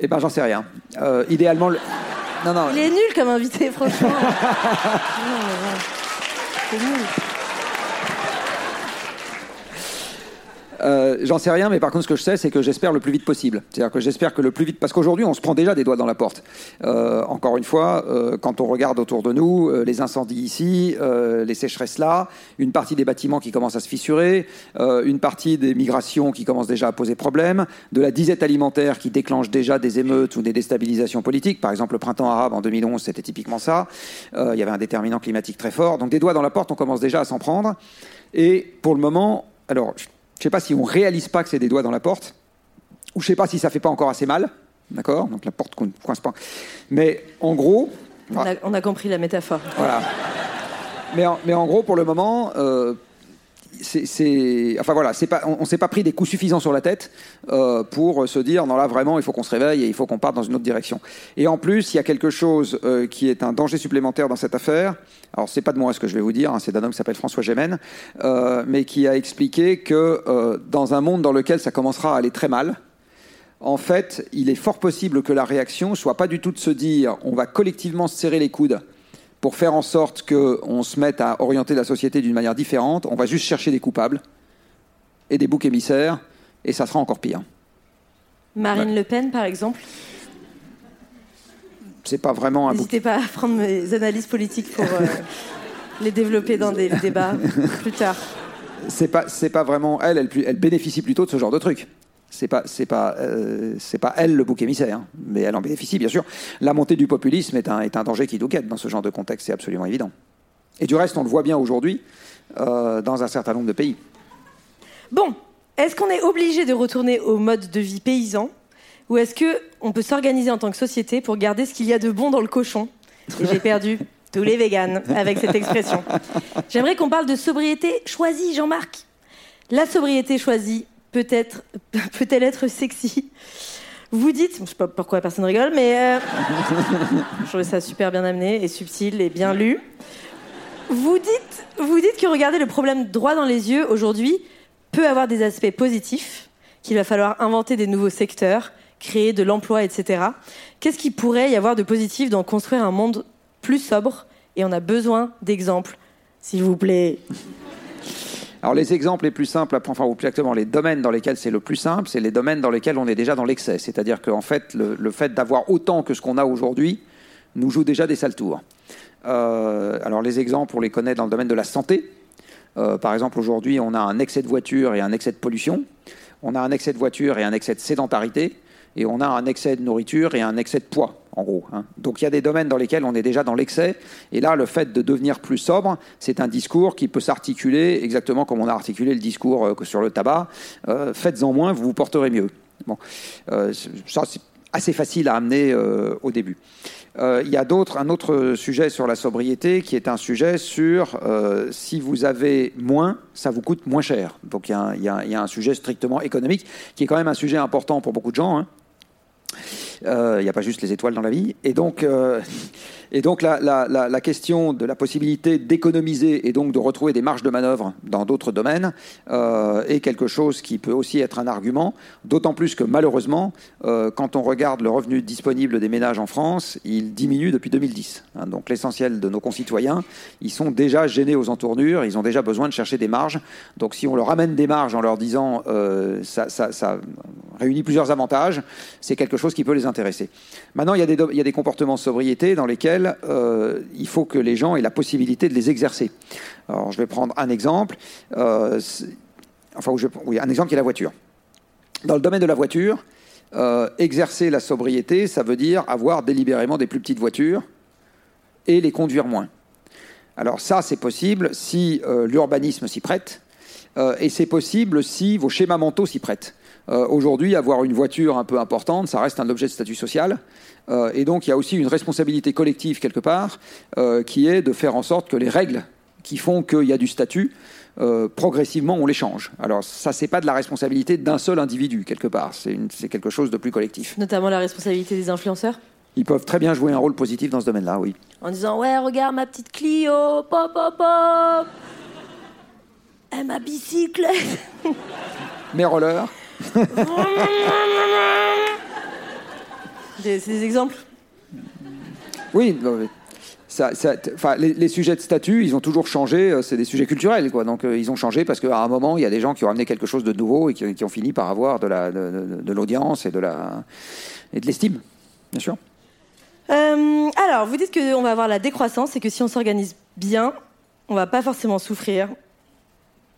Eh ben, j'en sais rien. Euh, idéalement, le... non, non. Il est nul comme invité, franchement. Non, mais ouais. C'est nul. Euh, J'en sais rien, mais par contre, ce que je sais, c'est que j'espère le plus vite possible. C'est-à-dire que j'espère que le plus vite, parce qu'aujourd'hui, on se prend déjà des doigts dans la porte. Euh, encore une fois, euh, quand on regarde autour de nous, euh, les incendies ici, euh, les sécheresses là, une partie des bâtiments qui commencent à se fissurer, une partie des migrations qui commencent déjà à poser problème, de la disette alimentaire qui déclenche déjà des émeutes ou des déstabilisations politiques. Par exemple, le printemps arabe en 2011, c'était typiquement ça. Il y avait un déterminant climatique très fort. Donc des doigts dans la porte, on commence déjà à s'en prendre. Et pour le moment, alors, je ne sais pas si on réalise pas que c'est des doigts dans la porte, ou je sais pas si ça fait pas encore assez mal, d'accord? Donc la porte ne coince pas. Mais en gros, On a, on a compris la métaphore. voilà. Mais en, mais en gros, pour le moment, euh, c'est, enfin voilà, pas, on, on s'est pas pris des coups suffisants sur la tête euh, pour se dire non là vraiment il faut qu'on se réveille et il faut qu'on parte dans une autre direction. Et en plus, il y a quelque chose euh, qui est un danger supplémentaire dans cette affaire. Alors c'est pas de moi ce que je vais vous dire, hein, c'est d'un homme qui s'appelle François Gémen, euh, mais qui a expliqué que euh, dans un monde dans lequel ça commencera à aller très mal, en fait, il est fort possible que la réaction soit pas du tout de se dire on va collectivement se serrer les coudes pour faire en sorte qu'on se mette à orienter la société d'une manière différente. On va juste chercher des coupables et des boucs émissaires, et ça sera encore pire. Marine Le Pen, par exemple. C'est pas vraiment un bouc. N'hésitez pas à prendre mes analyses politiques pour euh, les développer dans des débats plus tard. C'est pas, c'est pas vraiment elle, elle. Elle bénéficie plutôt de ce genre de truc. C'est pas, c'est pas, euh, c'est pas elle le bouc émissaire, hein. mais elle en bénéficie bien sûr. La montée du populisme est un, est un danger qui nous guette dans ce genre de contexte, c'est absolument évident. Et du reste, on le voit bien aujourd'hui euh, dans un certain nombre de pays. Bon, est-ce qu'on est obligé de retourner au mode de vie paysan ou est-ce que on peut s'organiser en tant que société pour garder ce qu'il y a de bon dans le cochon? Et j'ai perdu tous les véganes avec cette expression. J'aimerais qu'on parle de sobriété choisie, Jean-Marc. La sobriété choisie peut-elle être sexy? Vous dites, je sais pas pourquoi personne rigole, mais euh, je trouvais ça super bien amené et subtil et bien lu. Vous dites, vous dites que regarder le problème droit dans les yeux aujourd'hui peut avoir des aspects positifs, qu'il va falloir inventer des nouveaux secteurs, créer de l'emploi, etc. Qu'est-ce qu'il pourrait y avoir de positif dans construire un monde plus sobre? Et on a besoin d'exemples, s'il vous plaît. Alors les exemples les plus simples, enfin ou plus exactement les domaines dans lesquels c'est le plus simple, c'est les domaines dans lesquels on est déjà dans l'excès. C'est-à-dire qu'en fait, le, fait d'avoir autant que ce qu'on a aujourd'hui nous joue déjà des sales tours. Euh, alors les exemples, on les connaît dans le domaine de la santé. Euh, par exemple, aujourd'hui, on a un excès de voitures et un excès de pollution. On a un excès de voitures et un excès de sédentarité. Et on a un excès de nourriture et un excès de poids, en gros. hein. Donc il y a des domaines dans lesquels on est déjà dans l'excès. Et là, le fait de devenir plus sobre, c'est un discours qui peut s'articuler exactement comme on a articulé le discours euh, sur le tabac. Euh, Faites-en moins, vous vous porterez mieux. Bon, Euh, ça c'est assez facile à amener au début. Il y a d'autres, un autre sujet sur la sobriété qui est un sujet sur si vous avez moins, ça vous coûte moins cher. Donc il y a un sujet strictement économique qui est quand même un sujet important pour beaucoup de gens. hein. Il n'y a pas juste les étoiles dans la vie. Et donc, et donc la, question de la possibilité d'économiser et donc de retrouver des marges de manœuvre dans d'autres domaines euh, est quelque chose qui peut aussi être un argument, d'autant plus que malheureusement, euh, quand on regarde le revenu disponible des ménages en France, il diminue depuis 2010. Hein, donc l'essentiel de nos concitoyens, ils sont déjà gênés aux entournures, ils ont déjà besoin de chercher des marges. Donc si on leur amène des marges en leur disant euh, ça, réunit plusieurs avantages, c'est quelque chose qui peut les intéresser. Maintenant, il y a des, comportements de sobriété dans lesquels euh, il faut que les gens aient la possibilité de les exercer. Alors, je vais prendre un exemple. Euh, oui, un exemple qui est la voiture. Dans le domaine de la voiture, euh, exercer la sobriété, ça veut dire avoir délibérément des plus petites voitures et les conduire moins. Alors ça, c'est possible si l'urbanisme s'y prête, et c'est possible si vos schémas mentaux s'y prêtent. Aujourd'hui, avoir une voiture un peu importante, ça reste un objet de statut social. Euh, et donc il y a aussi une responsabilité collective quelque part, euh, qui est de faire en sorte que les règles qui font qu'il y a du statut, euh, progressivement, on les change. Alors ça, c'est pas de la responsabilité d'un seul individu quelque part, c'est quelque chose de plus collectif. Notamment la responsabilité des influenceurs ils peuvent très bien jouer un rôle positif dans ce domaine-là, oui. En disant ouais, regarde ma petite Clio, pop pop pop, et ma bicyclette, mes rollers. C'est des exemples Oui, ça, les, sujets de statut, ils ont toujours changé. Euh, c'est des sujets culturels, quoi. Donc, euh, ils ont changé parce qu'à un moment, il y a des gens qui ont amené quelque chose de nouveau et qui, ont fini par avoir de, l'audience et de la et de l'estime, bien sûr. Euh, alors, vous dites qu'on va avoir la décroissance et que si on s'organise bien, on va pas forcément souffrir.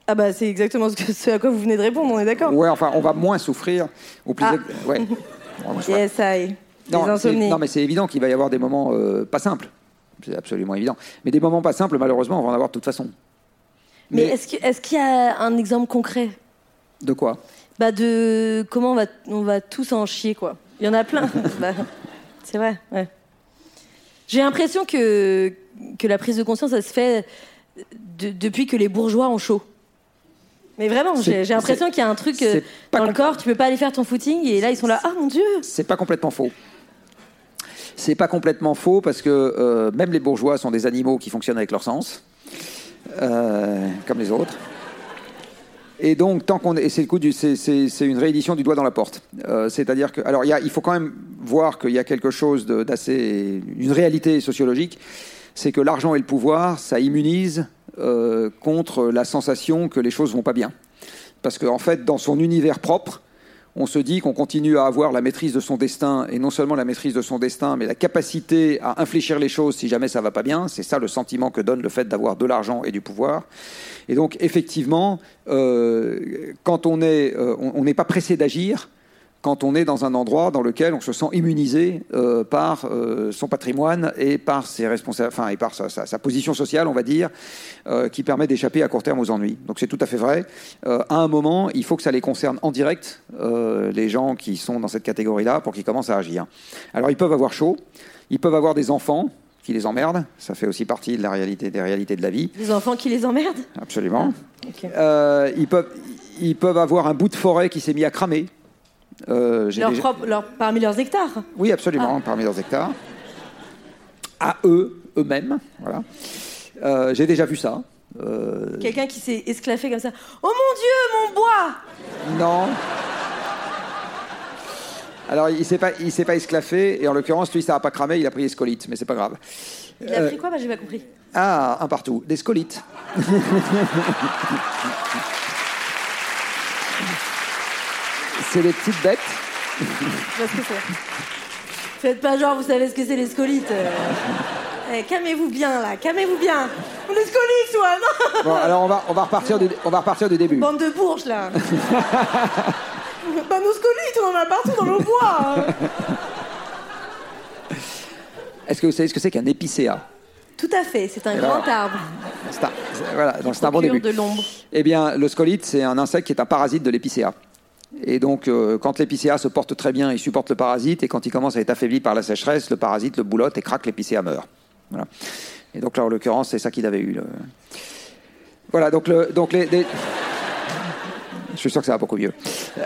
Ah bah c'est exactement ce, à quoi vous venez de répondre, on est d'accord Ouais, enfin, on va moins souffrir. Ou plus ah. ouais. yes, I. Non, mais c'est évident qu'il va y avoir des moments euh, pas simples. C'est absolument évident. Mais des moments pas simples, malheureusement, on va en avoir de toute façon. Mais, est-ce qu'il y a un exemple concret? De quoi? Bah De comment on va, on va tous en chier, quoi. Il y en a plein. Bah, c'est vrai, ouais. J'ai l'impression que, que la prise de conscience, ça se fait depuis que les bourgeois ont chaud. Mais vraiment, j'ai l'impression qu'il y a un truc euh, dans le corps, tu peux pas aller faire ton footing et là ils sont là, ah mon dieu C'est pas complètement faux. C'est pas complètement faux parce que euh, même les bourgeois sont des animaux qui fonctionnent avec leur sens, euh, comme les autres. Et donc, tant qu'on et c'est le coup du, c'est, une réédition du doigt dans la porte. Euh, c'est-à-dire que, alors, il faut quand même voir qu'il y a quelque chose d'assez, une réalité sociologique, c'est que l'argent et le pouvoir, ça immunise contre la sensation que les choses vont pas bien. Parce qu'en en fait, dans son univers propre, on se dit qu'on continue à avoir la maîtrise de son destin, et non seulement la maîtrise de son destin, mais la capacité à infléchir les choses si jamais ça va pas bien. C'est ça le sentiment que donne le fait d'avoir de l'argent et du pouvoir. Et donc, effectivement, euh, quand on euh, on n'est pas pressé d'agir, quand on est dans un endroit dans lequel on se sent immunisé euh, par euh, son patrimoine et par ses enfin et par sa, position sociale, on va dire, euh, qui permet d'échapper à court terme aux ennuis. Donc c'est tout à fait vrai. à un moment, il faut que ça les concerne en direct, les gens qui sont dans cette catégorie-là, pour qu'ils commencent à agir. Alors ils peuvent avoir chaud, ils peuvent avoir des enfants qui les emmerdent. Ça fait aussi partie de la réalité des réalités de la vie. Des enfants qui les emmerdent? Absolument. Ah, ils peuvent ils peuvent avoir un bout de forêt qui s'est mis à cramer. Euh, parmi leurs hectares Oui, absolument, ah. parmi leurs hectares. À eux, eux-mêmes. Voilà. Euh, j'ai déjà vu ça. Euh, Quelqu'un qui s'est esclaffé comme ça. Oh mon Dieu, mon bois Non. Alors, il s'est pas, il s'est pas esclaffé, et en l'occurrence, lui, ça n'a pas cramé, il a pris scolytes, mais c'est pas grave. Il a pris quoi? Bah, J'ai pas compris. Ah, un partout. Des scolites. c'est des petites bêtes. ce que c'est. Faites pas genre, vous savez ce que c'est les scolites. Euh. Eh, calmez-vous bien là, calmez-vous bien. On est scolites, toi, non Bon, alors on va, on va, repartir, du, on va repartir du début. Bande de bourges là. bah, nos scolites, on en a partout dans nos bois. Hein. Est-ce que vous savez ce que c'est qu'un épicéa? Tout à fait, c'est un grand arbre. C'est un, voilà, c'est un bon début. de l'ombre. Eh bien, le scolite, c'est un insecte qui est un parasite de l'épicéa. Et donc, euh, quand l'épicéa se porte très bien, il supporte le parasite, et quand il commence à être affaibli par la sécheresse, le parasite le boulotte et craque, l'épicéa meurt. Voilà. Et donc là, en l'occurrence, c'est ça qu'il avait eu. Voilà, donc, le, donc les, Je suis sûr que ça va beaucoup mieux.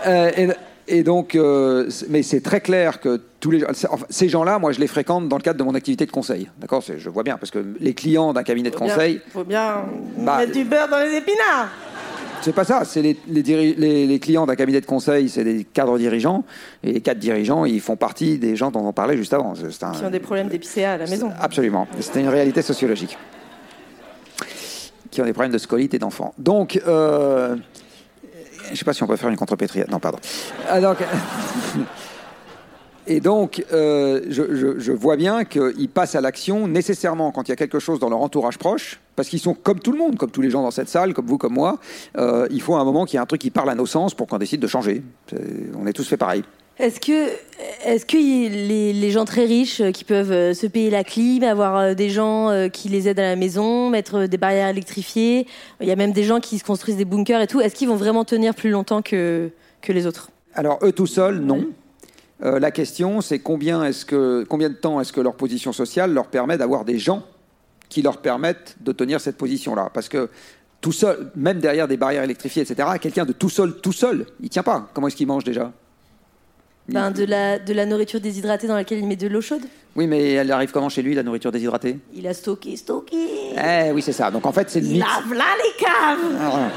Euh, et, donc, euh, mais c'est très clair que tous les, enfin, ces gens-là, moi, je les fréquente dans le cadre de mon activité de conseil. D'accord? Je vois bien, parce que les clients d'un cabinet de Faut bien- conseil, Faut bien Bah, mettre du beurre dans les épinards. C'est pas ça. C'est les, les, diri- les- les clients d'un cabinet de conseil, c'est des cadres dirigeants. Et les cadres dirigeants, ils font partie des gens dont on parlait juste avant. Un- Qui ont des problèmes d'épicéa à la maison. Absolument. C'était une réalité sociologique. Qui ont des problèmes de scolite et d'enfants. Donc, euh, je ne sais pas si on peut faire une contrepétrie. Non, pardon. Ah, donc, et donc, euh, je, je- je vois bien qu'ils passent à l'action nécessairement quand il y a quelque chose dans leur entourage proche, parce qu'ils sont comme tout le monde, comme tous les gens dans cette salle, comme vous, comme moi. Euh, il faut à un moment qu'il y ait un truc qui parle à nos sens pour qu'on décide de changer. On est tous fait pareil. Est-ce que, est-ce que les, les gens très riches euh, qui peuvent se payer la clim, avoir des gens qui les aident à la maison, mettre des barrières électrifiées, il y a même des gens qui se construisent des bunkers et tout, est-ce qu'ils vont vraiment tenir plus longtemps que, que les autres? Alors eux tout seuls, non. Euh, la question, c'est combien, est-ce que, combien de temps est-ce que leur position sociale leur permet d'avoir des gens qui leur permettent de tenir cette position-là? Parce que tout seul, même derrière des barrières électrifiées, etc., quelqu'un de tout seul, tout seul, il tient pas. Comment est-ce qu'il mange déjà? Ben, de, la, de la nourriture déshydratée dans laquelle il met de l'eau chaude Oui, mais elle arrive comment chez lui, la nourriture déshydratée? Il a stocké, stocké. Eh oui, c'est ça. Donc en fait, c'est le mythe. lave là les caves Ah,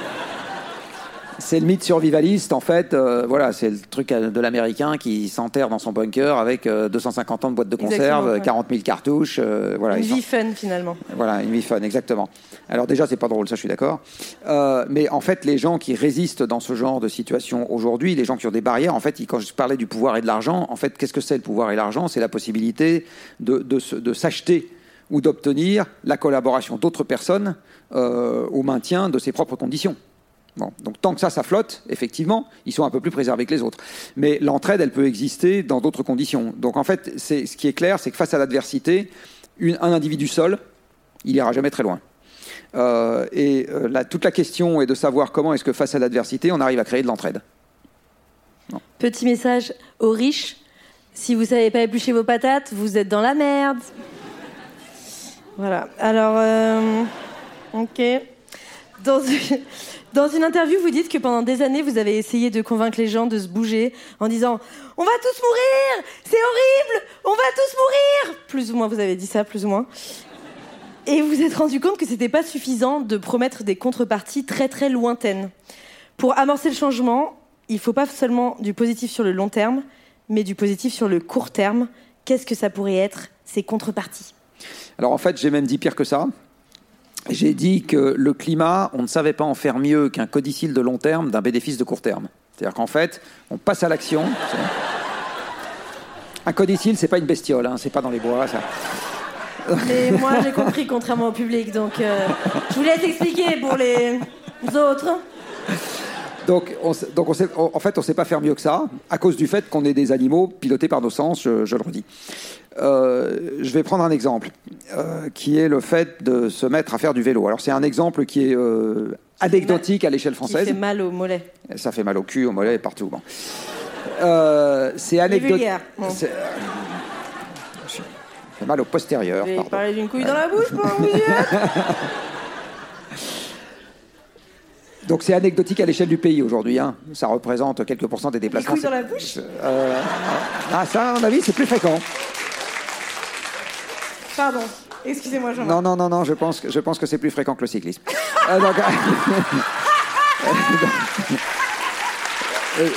C'est le mythe survivaliste, en fait. euh, voilà, c'est le truc euh, de l'américain qui s'enterre dans son bunker avec euh, 250 ans de boîte de conserve, ouais. 40 000 cartouches. euh, voilà, Une vie fun finalement. Voilà, une vie fun, exactement. Alors déjà, c'est pas drôle, ça, je suis d'accord. Mais en fait, les gens qui résistent dans ce genre de situation aujourd'hui, les gens qui ont des barrières, en fait, ils- quand je parlais du pouvoir et de l'argent, en fait, qu'est-ce que c'est le pouvoir et l'argent? C'est la possibilité de, de s'acheter ou d'obtenir la collaboration d'autres personnes euh, au maintien de ses propres conditions. Donc tant que ça, ça flotte, effectivement, ils sont un peu plus préservés que les autres. Mais l'entraide, elle peut exister dans d'autres conditions. Donc en fait, ce qui est clair, c'est que face à l'adversité, un individu seul, il ira jamais très loin. Euh, et euh, la- toute la question est de savoir comment est-ce que face à l'adversité, on arrive à créer de l'entraide. Petit message aux riches si vous savez pas éplucher vos patates, vous êtes dans la merde. Voilà. Alors, euh, ok. Dans une interview, vous dites que pendant des années, vous avez essayé de convaincre les gens de se bouger en disant On va tous mourir C'est horrible On va tous mourir Plus ou moins, vous avez dit ça, plus ou moins. Et vous vous êtes rendu compte que c'était pas suffisant de promettre des contreparties très très lointaines. Pour amorcer le changement, il faut pas seulement du positif sur le long terme, mais du positif sur le court terme. Qu'est-ce que ça pourrait être, ces contreparties? Alors en fait, j'ai même dit pire que ça. J'ai dit que le climat, on ne savait pas en faire mieux qu'un codicile de long terme d'un bénéfice de court terme. C'est-à-dire qu'en fait, on passe à l'action. Un codicile, c'est pas une bestiole, hein, c'est pas dans les bois. Ça. Mais moi, j'ai compris, contrairement au public. Donc, euh, je vous laisse expliquer pour les autres. Donc, on, sait- donc on sait- on- en fait, on ne sait pas faire mieux que ça, à cause du fait qu'on est des animaux pilotés par nos sens, je, je le redis. Euh, je vais prendre un exemple, euh, qui est le fait de se mettre à faire du vélo. Alors, c'est un exemple qui est euh, anecdotique à l'échelle française. fait mal au mollet. Ça fait mal au cul, au mollet, partout. Bon. Euh, c'est anecdotique. bon. Ça fait mal au postérieur. Vous avez parlé d'une couille dans la bouche que vous Donc c'est anecdotique à l'échelle du pays aujourd'hui. hein. Ça représente quelques pourcents des déplacements. couilles dans la bouche Euh, ah, ça, à mon avis, c'est plus fréquent. Pardon. Excusez-moi, Jean-Marc. Non, non, non, non, je pense que, je pense que c'est plus fréquent que le cyclisme. Euh, donc, euh,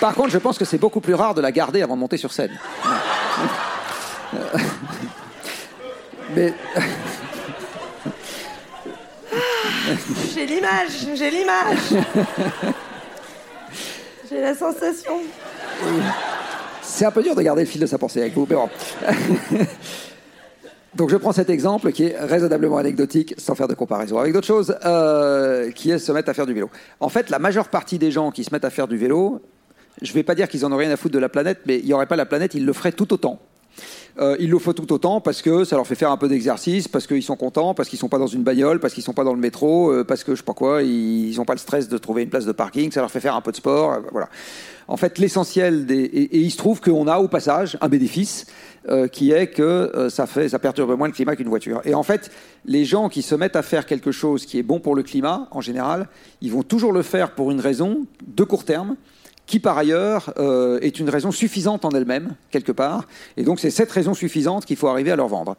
Par contre, je pense que c'est beaucoup plus rare de la garder avant de monter sur scène. Mais J'ai l'image, j'ai l'image. j'ai la sensation. C'est un peu dur de garder le fil de sa pensée avec vous, mais bon. Donc je prends cet exemple qui est raisonnablement anecdotique, sans faire de comparaison avec d'autres choses, euh, qui est se mettre à faire du vélo. En fait, la majeure partie des gens qui se mettent à faire du vélo, je ne vais pas dire qu'ils en ont rien à foutre de la planète, mais il n'y aurait pas la planète, ils le feraient tout autant. Euh, il le faut tout autant parce que ça leur fait faire un peu d'exercice, parce qu'ils sont contents, parce qu'ils sont pas dans une bagnole, parce qu'ils sont pas dans le métro, euh, parce que je sais pas quoi, ils n'ont pas le stress de trouver une place de parking, ça leur fait faire un peu de sport, euh, voilà. En fait, l'essentiel des et, et il se trouve qu'on a au passage un bénéfice euh, qui est que euh, ça fait ça perturbe moins le climat qu'une voiture. Et en fait, les gens qui se mettent à faire quelque chose qui est bon pour le climat, en général, ils vont toujours le faire pour une raison de court terme qui par ailleurs euh, est une raison suffisante en elle-même, quelque part. Et donc c'est cette raison suffisante qu'il faut arriver à leur vendre.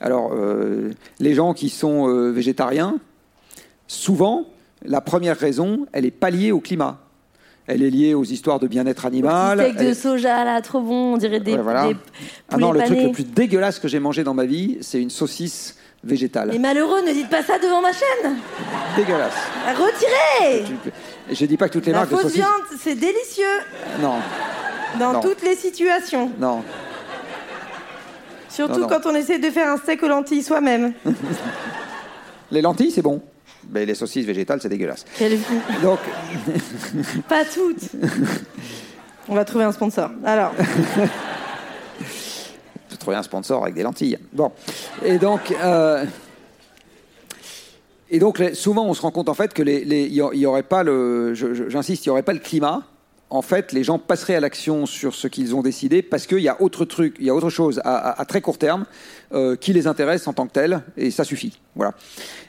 Alors, euh, les gens qui sont euh, végétariens, souvent, la première raison, elle est pas liée au climat. Elle est liée aux histoires de bien-être animal. Steak de soja, là, trop bon, on dirait des, Ouais, voilà. des Ah non, le truc le plus dégueulasse que j'ai mangé dans ma vie, c'est une saucisse végétale. Mais malheureux, ne dites pas ça devant ma chaîne Dégueulasse. Retirez Et je dis pas que toutes les La marques de fausse saucisses. viande, c'est délicieux Non, dans Non. toutes les situations. non. Surtout Non, non. quand on essaie de faire un steak aux lentilles soi-même. Les lentilles, c'est bon. Mais les saucisses végétales, c'est dégueulasse. Quelle- Donc, Pas toutes. On va trouver un sponsor. Alors, je trouver un sponsor avec des lentilles. Bon. Et donc, euh, et donc souvent, on se rend compte en fait que les, les- il y a- il y aurait pas le, j'insiste, il y aurait pas le climat. En fait, les gens passeraient à l'action sur ce qu'ils ont décidé parce qu'il y a autre truc, il y a autre chose à, à- à très court terme euh, qui les intéresse en tant que tel, et ça suffit. Voilà.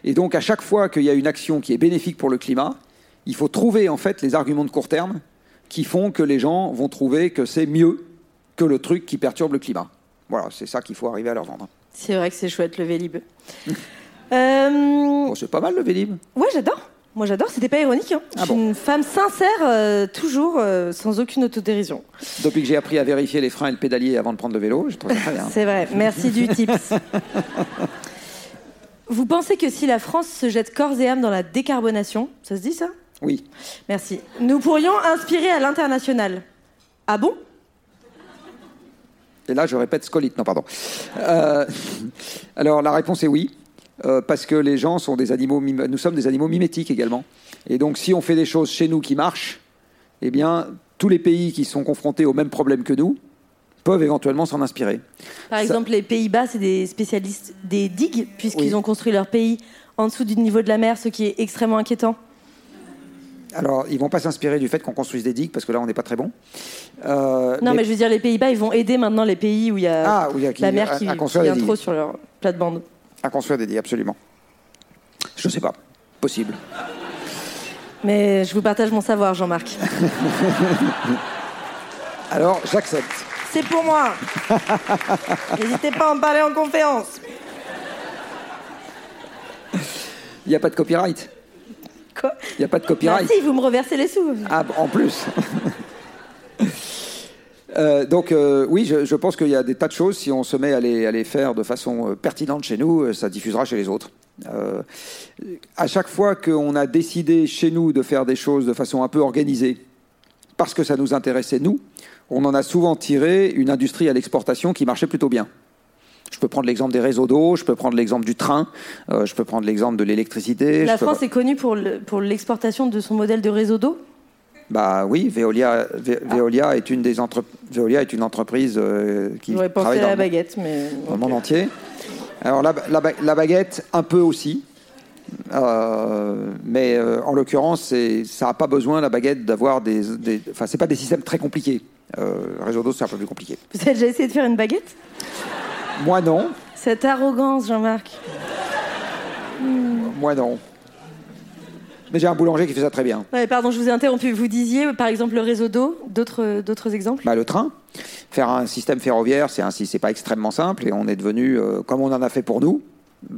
Et donc, à chaque fois qu'il y a une action qui est bénéfique pour le climat, il faut trouver en fait les arguments de court terme qui font que les gens vont trouver que c'est mieux que le truc qui perturbe le climat. Voilà, c'est ça qu'il faut arriver à leur vendre. c'est vrai que c'est chouette le Vélib. Euh, Bon, c'est pas mal le Vélib. Ouais, j'adore. Moi, j'adore. C'était pas ironique. Hein. Ah je suis bon une femme sincère, euh, toujours, euh, sans aucune autodérision. Depuis que j'ai appris à vérifier les freins et le pédalier avant de prendre le vélo, je trouve ça très bien. C'est vrai. Merci du tips. Vous pensez que si la France se jette corps et âme dans la décarbonation, ça se dit ça? Oui. Merci. Nous pourrions inspirer à l'international. Ah bon? Et là, je répète scolite. Non, pardon. Euh, alors, la réponse est oui. Euh, parce que les gens sont des animaux, nous sommes des animaux mimétiques également. Et donc, si on fait des choses chez nous qui marchent, eh bien, tous les pays qui sont confrontés aux mêmes problèmes que nous peuvent éventuellement s'en inspirer. Par Ça- exemple, les Pays-Bas, c'est des spécialistes des digues, puisqu'ils Oui. ont construit leur pays en dessous du niveau de la mer, ce qui est extrêmement inquiétant. Alors, ils vont pas s'inspirer du fait qu'on construise des digues, parce que là, on n'est pas très bon. Euh, Non, mais... je veux dire, les Pays-Bas, ils vont aider maintenant les pays où il y a Ah, oui, la mer qui, qui vient trop sur leur plate-bande. À construire des digues, absolument. Je sais pas. Possible. Mais je vous partage mon savoir, Jean-Marc. Alors, j'accepte. C'est pour moi. N'hésitez pas à en parler en conférence. Il n'y a pas de copyright. Quoi? Il n'y a pas de Bah copyright. si, vous me reversez les sous. Ah, en plus. Euh, donc euh, oui, je, je pense qu'il y a des tas de choses. Si on se met à les, à les faire de façon euh, pertinente chez nous, ça diffusera chez les autres. Euh, à chaque fois qu'on a décidé chez nous de faire des choses de façon un peu organisée, parce que ça nous intéressait nous, on en a souvent tiré une industrie à l'exportation qui marchait plutôt bien. Je peux prendre l'exemple des réseaux d'eau, je peux prendre l'exemple du train, je peux prendre l'exemple de l'électricité. La peux- France est connue pour le- pour l'exportation de son modèle de réseau d'eau? Bah oui, Veolia, Ve- Veolia est une des entre- Veolia est une entreprise euh, qui J'aurais pensé travaille à dans, la le- baguette, mais. dans le monde entier. Alors la, la ba- la baguette, un peu aussi. Euh, mais euh, en l'occurrence, ça n'a pas besoin, la baguette, d'avoir des... enfin, c'est pas des systèmes très compliqués. Euh, réseau d'eau, c'est un peu plus compliqué. Vous avez déjà essayé de faire une baguette? Moi, non. Cette arrogance, Jean-Marc. Moi, non. Mais j'ai un boulanger qui fait ça très bien. Ouais, pardon, je vous ai interrompu. Vous disiez, par exemple, le réseau d'eau. D'autres d'autres exemples? Bah, le train. Faire un système ferroviaire, c'est un- c'est pas extrêmement simple et on est devenu, euh, comme on en a fait pour nous,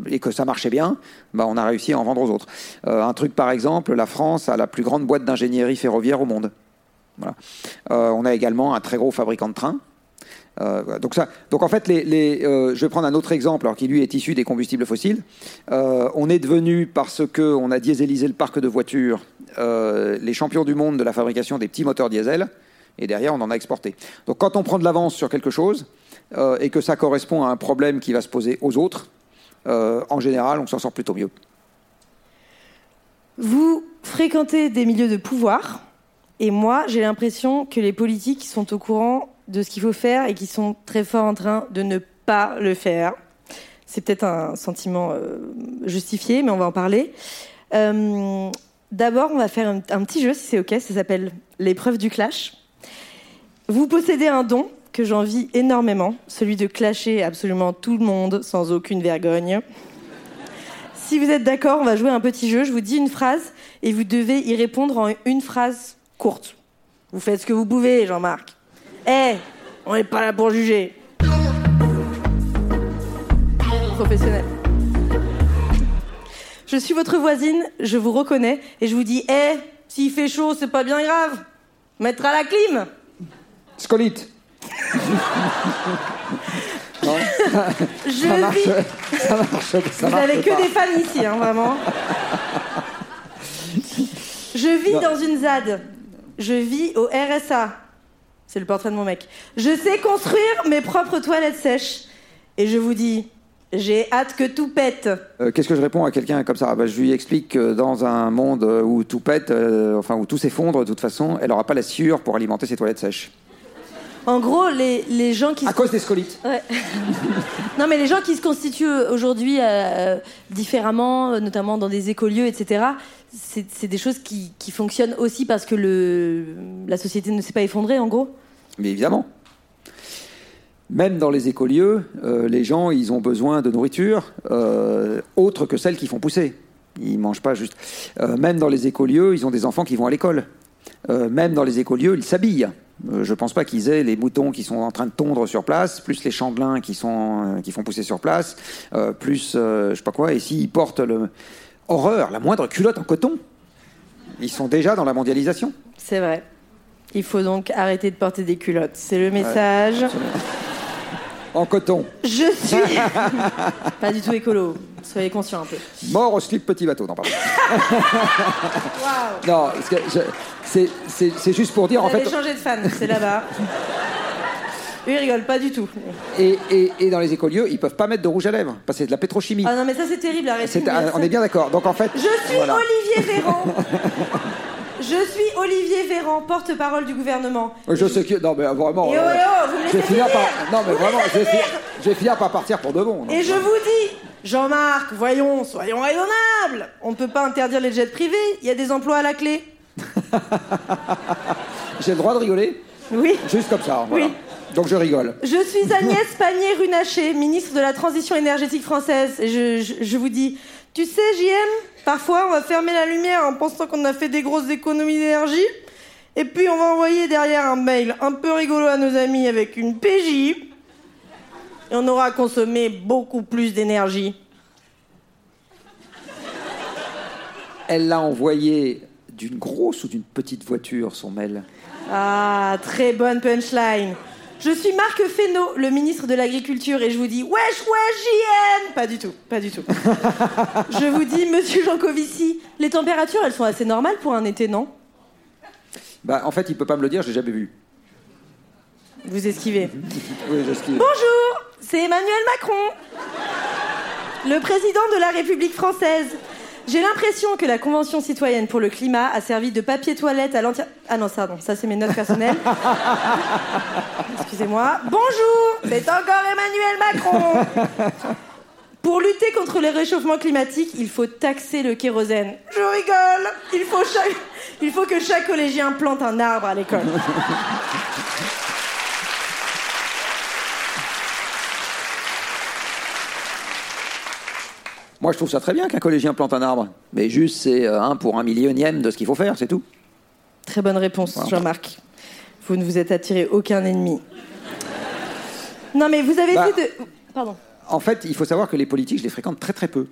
et que ça marchait bien, bah, on a réussi à en vendre aux autres. Euh, un truc par exemple, la France a la plus grande boîte d'ingénierie ferroviaire au monde. Voilà. Euh, on a également un très gros fabricant de trains. Euh, donc, ça, donc en fait, les, les, euh, je vais prendre un autre exemple, alors qui lui est issu des combustibles fossiles. Euh, on est devenu, parce qu'on a dieselisé le parc de voitures, les champions du monde de la fabrication des petits moteurs diesel, et derrière on en a exporté. Donc quand on prend de l'avance sur quelque chose, et que ça correspond à un problème qui va se poser aux autres, en général on s'en sort plutôt mieux. Vous fréquentez des milieux de pouvoir, et moi, j'ai l'impression que les politiques sont au courant de ce qu'il faut faire et qui sont très forts en train de ne pas le faire. C'est peut-être un sentiment euh, justifié, mais on va en parler. Euh, D'abord, on va faire un, un petit jeu, si c'est OK. Ça s'appelle l'épreuve du clash. Vous possédez un don que j'envie énormément, celui de clasher absolument tout le monde sans aucune vergogne. Si vous êtes d'accord, on va jouer un petit jeu. Je vous dis une phrase et vous devez y répondre en une phrase courte. Vous faites ce que vous pouvez, Jean-Marc. Eh, on n'est pas là pour juger. Professionnel. Je suis votre voisine, je vous reconnais et je vous dis, eh, s'il fait chaud, c'est pas bien grave. Mettre à la clim. Scolite. Je ça marche. vis. Ça marche. Ça Vous marche avez que pas. des fans ici, hein, vraiment. Je vis Non. dans une ZAD. Je vis au RSA. C'est le portrait de mon mec. Je sais construire mes propres toilettes sèches. Et je vous dis, j'ai hâte que tout pète. Euh, Qu'est-ce que je réponds à quelqu'un comme ça? Ah bah, Je lui explique que dans un monde où tout pète, euh, enfin où tout s'effondre, de toute façon, elle n'aura pas la sciure pour alimenter ses toilettes sèches. En gros, les, les gens qui À se... cause des scolites. Ouais. non, mais les gens qui se constituent aujourd'hui euh, différemment, euh, notamment dans des écolieux, etc., c'est des choses qui, qui fonctionnent aussi parce que le, la société ne s'est pas effondrée, en gros. Mais évidemment. Même dans les écolieux, euh, les gens, ils ont besoin de nourriture euh, autre que celle qu'ils font pousser. Ils mangent pas juste. Euh, même dans les écolieux, ils ont des enfants qui vont à l'école. Euh, même dans les écolieux, ils s'habillent. Euh, je pense pas qu'ils aient les moutons qui sont en train de tondre sur place, plus les chandelins qui, sont, euh, qui font pousser sur place, euh, plus je sais pas quoi. Et s'ils portent le horreur, la moindre culotte en coton, ils sont déjà dans la mondialisation. C'est vrai. Il faut donc arrêter de porter des culottes. C'est le message. En coton. Je suis pas du tout écolo. Soyez conscients un peu. Mort au slip petit bateau, non pardon. Non, que je- c'est- juste pour dire Vous en fait. avez changé de fan, c'est là-bas. Eux, ils rigolent pas du tout. Et, et- et dans les écolieux, ils peuvent pas mettre de rouge à lèvres parce que c'est de la pétrochimie. Ah non, mais ça c'est terrible, arrêtez. On est bien d'accord. Donc en fait, Je suis voilà. Olivier Véran. Je suis Olivier Véran, porte-parole du gouvernement. Je sais que non mais vraiment. Et oh, euh, et oh, vous je vais finir par non mais Vous vraiment, je vais, finir, finir. je vais finir par partir pour de bon. non. Et je vous dis, Jean-Marc, voyons, soyons raisonnables. On ne peut pas interdire les jets privés, il y a des emplois à la clé. J'ai le droit de rigoler, Oui. juste comme ça. voilà. Oui. Donc je rigole. Je suis Agnès Pannier-Runacher, ministre de la Transition énergétique française. Et je, je- je vous dis, tu sais, JM, parfois on va fermer la lumière en pensant qu'on a fait des grosses économies d'énergie. Et puis on va envoyer derrière un mail un peu rigolo à nos amis avec une PJ. Et on aura consommé beaucoup plus d'énergie. Elle l'a envoyé d'une grosse ou d'une petite voiture son mail. Ah, très bonne punchline. Je suis Marc Fesneau, le ministre de l'Agriculture, et je vous dis wesh wesh JM Pas du tout, pas du tout. je vous dis, monsieur Jancovici, les températures, elles sont assez normales pour un été, non? Bah en fait, il peut pas me le dire, j'ai jamais vu. Vous esquivez. Oui, j'esquive. Bonjour, c'est Emmanuel Macron, le président de la République française. J'ai l'impression que la Convention citoyenne pour le climat a servi de papier toilette à l'entière... Ah non, ça, non, ça c'est mes notes personnelles. Excusez-moi. Bonjour, c'est encore Emmanuel Macron. Pour lutter contre le réchauffement climatique, il faut taxer le kérosène. Je rigole. Il faut, chaque- il faut que chaque collégien plante un arbre à l'école. Moi, je trouve ça très bien qu'un collégien plante un arbre. Mais juste, c'est euh, un pour un millionième de ce qu'il faut faire, c'est tout. Très bonne réponse, Jean-Marc. Vous ne vous êtes attiré aucun ennemi. Non, mais vous avez Bah. fait de. Pardon. En fait, il faut savoir que les politiques, je les fréquente très très peu.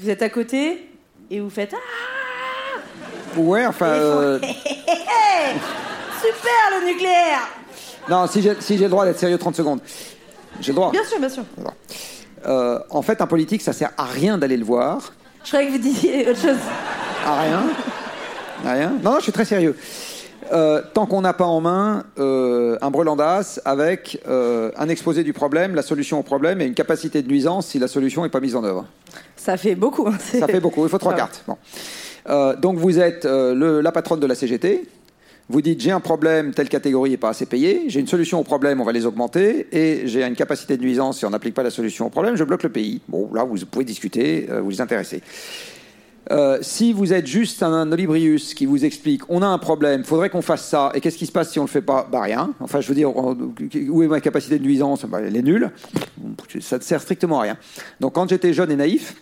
Vous êtes à côté et vous faites. Ah Ouais, enfin. euh, Super le nucléaire non, si j'ai si j'ai le droit d'être sérieux 30 secondes. J'ai le droit. Bien sûr, bien sûr. Euh, en fait, un politique, ça sert à rien d'aller le voir. Je croyais que vous disiez autre chose. À rien. À rien. Non, non, je suis très sérieux. Euh, tant qu'on n'a pas en main euh, un brelandas avec euh, un exposé du problème, la solution au problème et une capacité de nuisance si la solution n'est pas mise en œuvre. Ça fait beaucoup. hein, Ça fait beaucoup, il faut trois cartes. Bon. Donc vous êtes le- la patronne de la CGT, Vous dites j'ai un problème, telle catégorie n'est pas assez payée, j'ai une solution au problème, on va les augmenter, et j'ai une capacité de nuisance, si on n'applique pas la solution au problème, je bloque le pays. Bon, là, vous pouvez discuter, euh, vous vous intéressez. Euh, si vous êtes juste un Olibrius qui vous explique on a un problème, faudrait qu'on fasse ça, et qu'est-ce qui se passe si on le fait pas? Bah rien. Enfin, je veux dire, où est ma capacité de nuisance? Bah, Elle est nulle. Ça ne sert strictement à rien. Donc quand j'étais jeune et naïf,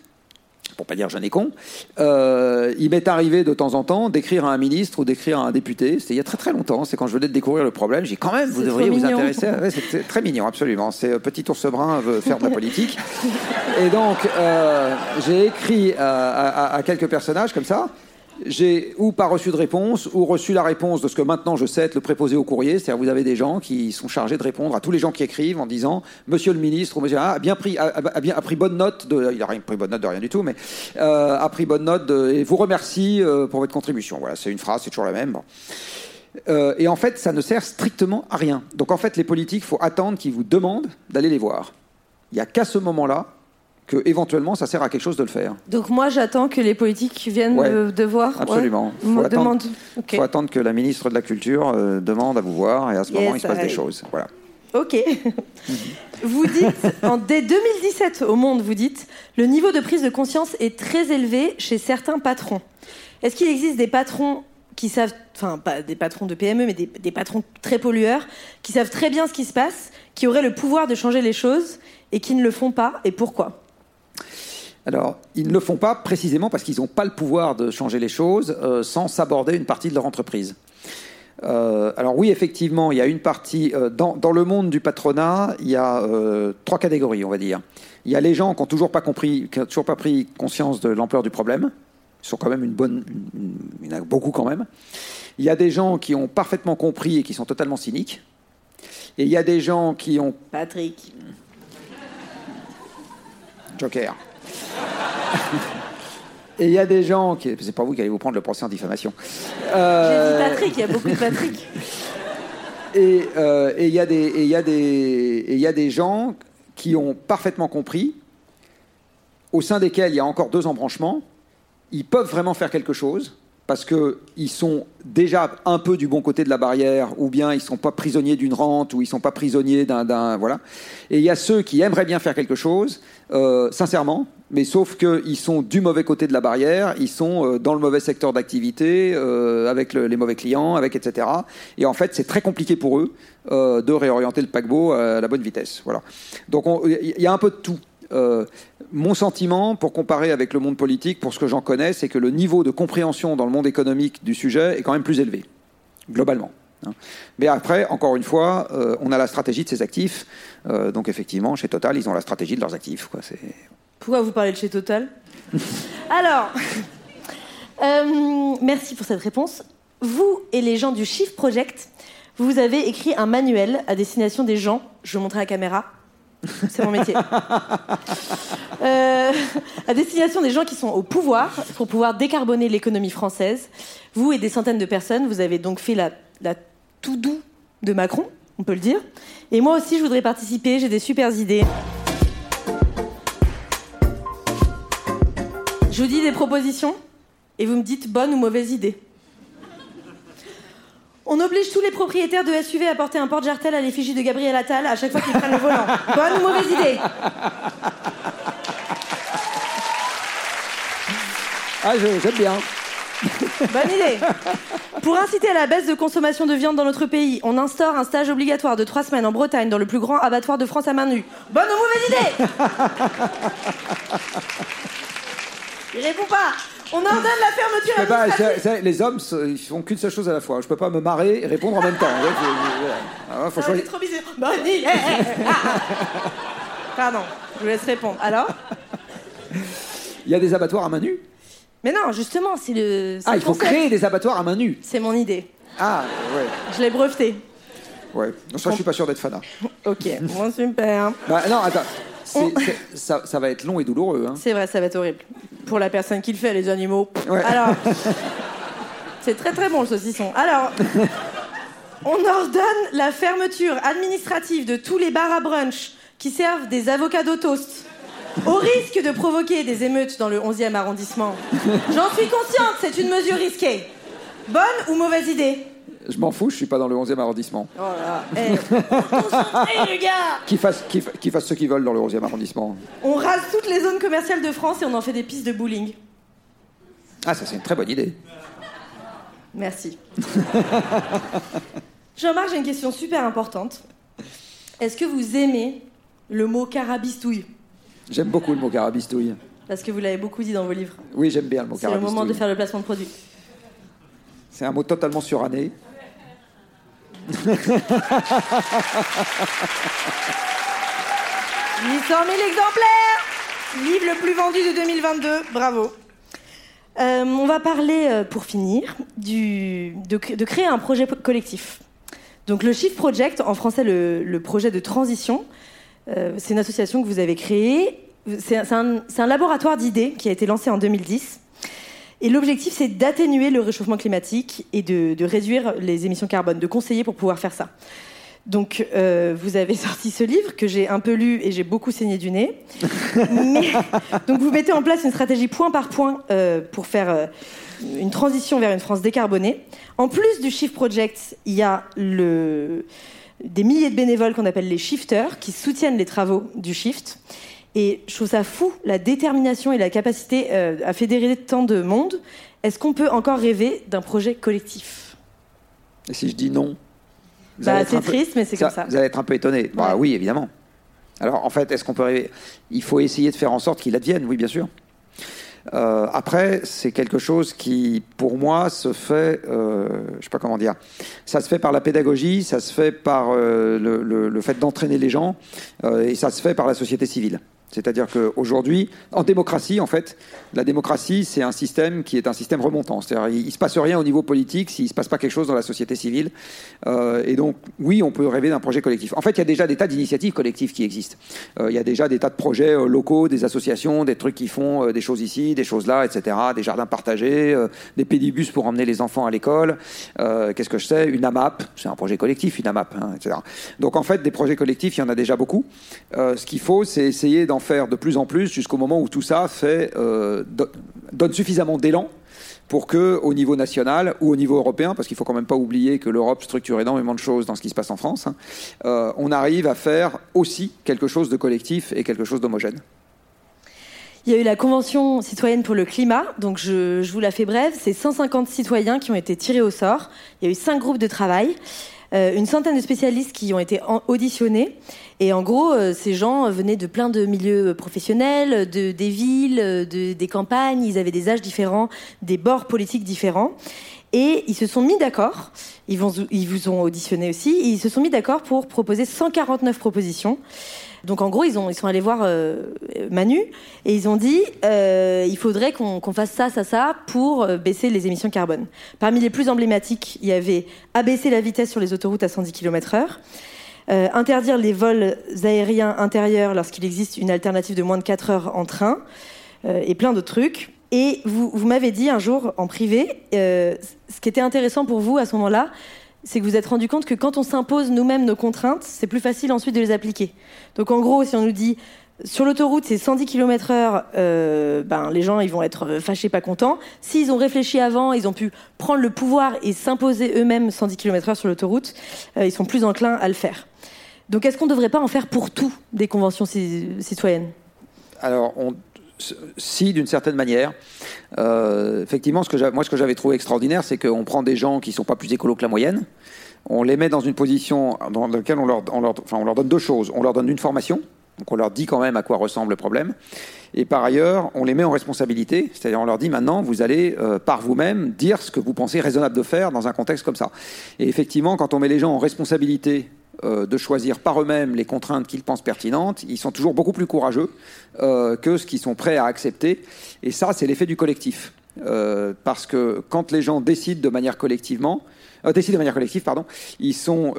pour pas dire jeune et con, euh, il m'est arrivé de temps en temps d'écrire à un ministre ou d'écrire à un député. C'était il y a très très longtemps. C'est quand je venais de découvrir le problème. J'ai quand même, vous C'est devriez vous intéresser. à- Ouais, C'était très mignon, absolument. C'est euh, petit ours brun veut faire de la politique. Et donc euh, j'ai écrit à, à- à quelques personnages comme ça. J'ai ou pas reçu de réponse, ou reçu la réponse de ce que maintenant je sais être le préposé au courrier. C'est-à-dire vous avez des gens qui sont chargés de répondre à tous les gens qui écrivent en disant Monsieur le ministre ou Monsieur A a bien pris, a, a- a bien a pris bonne note de, il a rien pris bonne note de rien du tout, mais euh, a pris bonne note et vous remercie euh, pour votre contribution. Voilà, c'est une phrase, c'est toujours la même. Euh, et en fait, ça ne sert strictement à rien. Donc en fait, les politiques, faut attendre qu'ils vous demandent d'aller les voir. Il n'y a qu'à ce moment-là que éventuellement ça sert à quelque chose de le faire. Donc moi, j'attends que les politiques viennent Ouais. de voir. ouais. Absolument. Me Faut attendre- demandent. Ok. faut attendre que la ministre de la Culture euh, demande à vous voir et à ce Yes, moment il se passe des choses. Voilà. Ok. vous dites, en, dès 2017 au Monde, vous dites, le niveau de prise de conscience est très élevé chez certains patrons. Est-ce qu'il existe des patrons qui savent, enfin pas des patrons de PME, mais des, des patrons très pollueurs, qui savent très bien ce qui se passe, qui auraient le pouvoir de changer les choses et qui ne le font pas, et pourquoi? Alors, ils ne le font pas précisément parce qu'ils n'ont pas le pouvoir de changer les choses euh, sans s'aborder une partie de leur entreprise. Euh, alors oui, effectivement, il y a une partie euh, dans, dans le monde du patronat, il y a trois catégories, on va dire. Il y a les gens qui n'ont toujours pas compris, qui n'ont toujours pas pris conscience de l'ampleur du problème. Ils sont quand même une bonne, une- une- il y en a beaucoup quand même. Il y a des gens qui ont parfaitement compris et qui sont totalement cyniques. Et il y a des gens qui ont Patrick. Joker. Et il y a des gens qui. C'est pas vous qui allez vous prendre le procès en diffamation. J'ai Euh, dit Patrick, il y a beaucoup de Patrick. Et euh, et il y a des et il y il y a des gens qui ont parfaitement compris, au sein desquels il y a encore deux embranchements, ils peuvent vraiment faire quelque chose parce que ils sont déjà un peu du bon côté de la barrière, ou bien ils sont pas prisonniers d'une rente, ou ils sont pas prisonniers d'un d'un- voilà. Et il y a ceux qui aimeraient bien faire quelque chose, euh, sincèrement, mais sauf qu'ils sont du mauvais côté de la barrière, ils sont euh, dans le mauvais secteur d'activité, euh, avec le- les mauvais clients, avec etc. Et en fait, c'est très compliqué pour eux euh, de réorienter le paquebot à la bonne vitesse. Voilà. Donc on- il y a un peu de tout. Mon sentiment, pour comparer avec le monde politique, pour ce que j'en connais, c'est que le niveau de compréhension dans le monde économique du sujet est quand même plus élevé, globalement. hein. Mais après, encore une fois, on a la stratégie de ses actifs. Donc effectivement, chez Total, ils ont la stratégie de leurs actifs. Pourquoi vous parlez de chez Total? Alors, euh, merci pour cette réponse. Vous et les gens du Shift Project, vous avez écrit un manuel à destination des gens. Je vais montrer à la caméra. C'est mon métier. Euh, à destination des gens qui sont au pouvoir pour pouvoir décarboner l'économie française. Vous et des centaines de personnes, vous avez donc fait la, la tout doux de Macron, on peut le dire. Et moi aussi, je voudrais participer. J'ai des super idées. Je vous dis des propositions et vous me dites bonne ou mauvaise idée. On oblige tous les propriétaires de SUV à porter un porte-jartel à l'effigie de Gabriel Attal à chaque fois qu'ils prennent le volant. Bonne ou mauvaise idée Ah, j'aime bien. Bonne idée. Pour inciter à la baisse de consommation de viande dans notre pays, on instaure un stage obligatoire de trois semaines en Bretagne dans le plus grand abattoir de France à main nue. Bonne ou mauvaise idée Il répond pas. On ordonne la fermeture Je peux pas- administrative. c'est- c'est- les hommes, c'est- ils font qu'une seule chose à la fois. Je peux pas me marrer et répondre en même temps. Ouais, je- je- voilà. Ah, faut Ah, choisir. c'est trop bizarre. Bonne idée. Pardon, je vous laisse répondre. Alors Il y a des abattoirs à main nue? Mais non, justement, c'est le. c'est Ah, le il faut concept. créer des abattoirs à main nue. C'est mon idée. Ah, ouais. Je l'ai breveté. Ouais. Non, ça, je suis pas sûr d'être fanat. Ok, bon, super. Bah, non, attends. On- ça, ça va être long et douloureux. Hein. C'est vrai, ça va être horrible. Pour la personne qui le fait, les animaux. Ouais. Alors, c'est très très bon le saucisson. Alors, on ordonne la fermeture administrative de tous les bars à brunch qui servent des avocados toast. Au risque de provoquer des émeutes dans le 11e arrondissement. J'en suis consciente, c'est une mesure risquée. Bonne ou mauvaise idée? Je m'en fous, je suis pas dans le 11e arrondissement. Oh là Eh, concentrez, les gars Qui fassent qui, fa- qui fassent ceux qui veulent dans le 11e arrondissement. On rase toutes les zones commerciales de France et on en fait des pistes de bowling. Ah, ça c'est une très bonne idée. Merci. Jean-Marc, j'ai une question super importante. Est-ce que vous aimez le mot carabistouille? J'aime beaucoup le mot carabistouille. Parce que vous l'avez beaucoup dit dans vos livres. Oui, j'aime bien le mot C'est le carabistouille. moment de faire le placement de produit. C'est un mot totalement suranné. 800 000 exemplaires Livre le plus vendu de 2022, bravo. Euh, on va parler, euh, pour finir, de, cr- de créer un projet collectif. Donc le Shift Project, en français le, projet de transition, euh, c'est une association que vous avez créée. C'est un laboratoire d'idées qui a été lancé en 2010. Et l'objectif, c'est d'atténuer le réchauffement climatique et de, de réduire les émissions carbone, de conseiller pour pouvoir faire ça. Donc, euh, vous avez sorti ce livre que j'ai un peu lu et j'ai beaucoup saigné du nez. Mais- donc, vous mettez en place une stratégie point par point euh, pour faire euh, une transition vers une France décarbonée. En plus du Shift Project, il y a le, des milliers de bénévoles qu'on appelle les shifters qui soutiennent les travaux du Shift. Et je trouve ça fou, la détermination et la capacité euh, à fédérer tant de monde. Est-ce qu'on peut encore rêver d'un projet collectif? Et si je dis non vous Bah, allez être c'est un peu- triste, mais c'est comme ça. Vous allez être un peu étonné. Bah oui, évidemment. Alors en fait, est-ce qu'on peut rêver? Il faut essayer de faire en sorte qu'il advienne, oui, bien sûr. Euh, après, c'est quelque chose qui, pour moi, se fait, euh, je sais pas comment dire, ça se fait par la pédagogie, ça se fait par euh, le, le- le fait d'entraîner les gens, et ça se fait par la société civile. C'est-à-dire qu'aujourd'hui, en démocratie, en fait, la démocratie, c'est un système qui est un système remontant. C'est-à-dire, il ne se passe rien au niveau politique s'il ne se passe pas quelque chose dans la société civile. Euh, et donc, oui, on peut rêver d'un projet collectif. En fait, il y a déjà des tas d'initiatives collectives qui existent. Euh, il y a déjà des tas de projets euh, locaux, des associations, des trucs qui font des choses ici, des choses là, etc. Des jardins partagés, des pédibus pour emmener les enfants à l'école. Qu'est-ce que je sais? Une AMAP, c'est un projet collectif, une AMAP, hein, etc. Donc, en fait, des projets collectifs, il y en a déjà beaucoup. Ce qu'il faut, c'est essayer d'en faire de plus en plus jusqu'au moment où tout ça fait, euh, do- donne suffisamment d'élan pour que, au niveau national ou au niveau européen, parce qu'il faut quand même pas oublier que l'Europe structure énormément de choses dans ce qui se passe en France, hein, euh, on arrive à faire aussi quelque chose de collectif et quelque chose d'homogène. Il y a eu la Convention citoyenne pour le climat, donc je, je vous la fais brève. C'est 150 citoyens qui ont été tirés au sort. Il y a eu cinq groupes de travail, euh, une centaine de spécialistes qui ont été auditionnés. Et en gros, euh, ces gens euh, venaient de plein de milieux professionnels, de, des villes, euh, de- des campagnes. Ils avaient des âges différents, des bords politiques différents. Et ils se sont mis d'accord, ils, vous ont auditionné aussi, ils se sont mis d'accord pour proposer 149 propositions. Donc en gros, ils, ont, sont allés voir euh, Manu et ils ont dit euh, il faudrait qu'on fasse ça, ça, ça pour euh, baisser les émissions carbone. Parmi les plus emblématiques, il y avait abaisser la vitesse sur les autoroutes à 110 km/h, euh, interdire les vols aériens intérieurs lorsqu'il existe une alternative de moins de 4 heures en train, euh, et plein d'autres trucs. Et vous, vous m'avez dit un jour en privé, euh, ce qui était intéressant pour vous à ce moment-là, c'est que vous vous êtes rendu compte que quand on s'impose nous-mêmes nos contraintes, c'est plus facile ensuite de les appliquer. Donc en gros, si on nous dit sur l'autoroute c'est 110 km/h, euh, ben les gens ils vont être euh, fâchés, pas contents. S'ils ont réfléchi avant, ils ont pu prendre le pouvoir et s'imposer eux-mêmes 110 km/h sur l'autoroute, euh, ils sont plus enclins à le faire. Donc est-ce qu'on ne devrait pas en faire pour tout des conventions ci- citoyennes? Alors, on- si d'une certaine manière, effectivement, ce que moi ce que j'avais trouvé extraordinaire, c'est qu'on prend des gens qui sont pas plus écolos que la moyenne, on les met dans une position dans laquelle on leur donne deux choses. On leur donne une formation, donc on leur dit quand même à quoi ressemble le problème, et par ailleurs, on les met en responsabilité, c'est-à-dire on leur dit maintenant, vous allez euh, par vous-même dire ce que vous pensez raisonnable de faire dans un contexte comme ça. Et effectivement, quand on met les gens en responsabilité euh, de choisir par eux-mêmes les contraintes qu'ils pensent pertinentes, ils sont toujours beaucoup plus courageux euh, que ce qu'ils sont prêts à accepter. Et ça, c'est l'effet du collectif. Parce que quand les gens décident de manière collectivement, décident de manière collective, pardon, ils sont,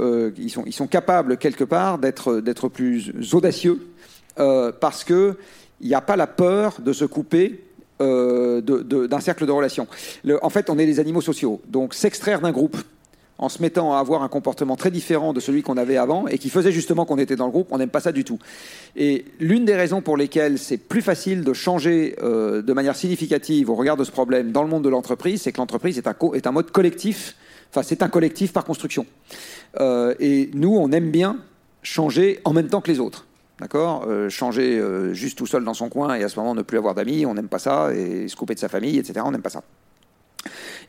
capables quelque part d'être plus audacieux euh, parce que il n'y a pas la peur de se couper euh, d'un cercle de relations. En fait, on est des animaux sociaux, donc s'extraire d'un groupe en se mettant à avoir un comportement très différent de celui qu'on avait avant et qui faisait justement qu'on était dans le groupe, on n'aime pas ça du tout. Et l'une des raisons pour lesquelles c'est plus facile de changer euh, de manière significative au regard de ce problème dans le monde de l'entreprise, c'est que l'entreprise est un, est un mode collectif Enfin, c'est un collectif par construction. Euh, et nous, on aime bien changer en même temps que les autres. D'accord euh, Changer euh, juste tout seul dans son coin et à ce moment ne plus avoir d'amis, on n'aime pas ça, et se couper de sa famille, etc., on n'aime pas ça.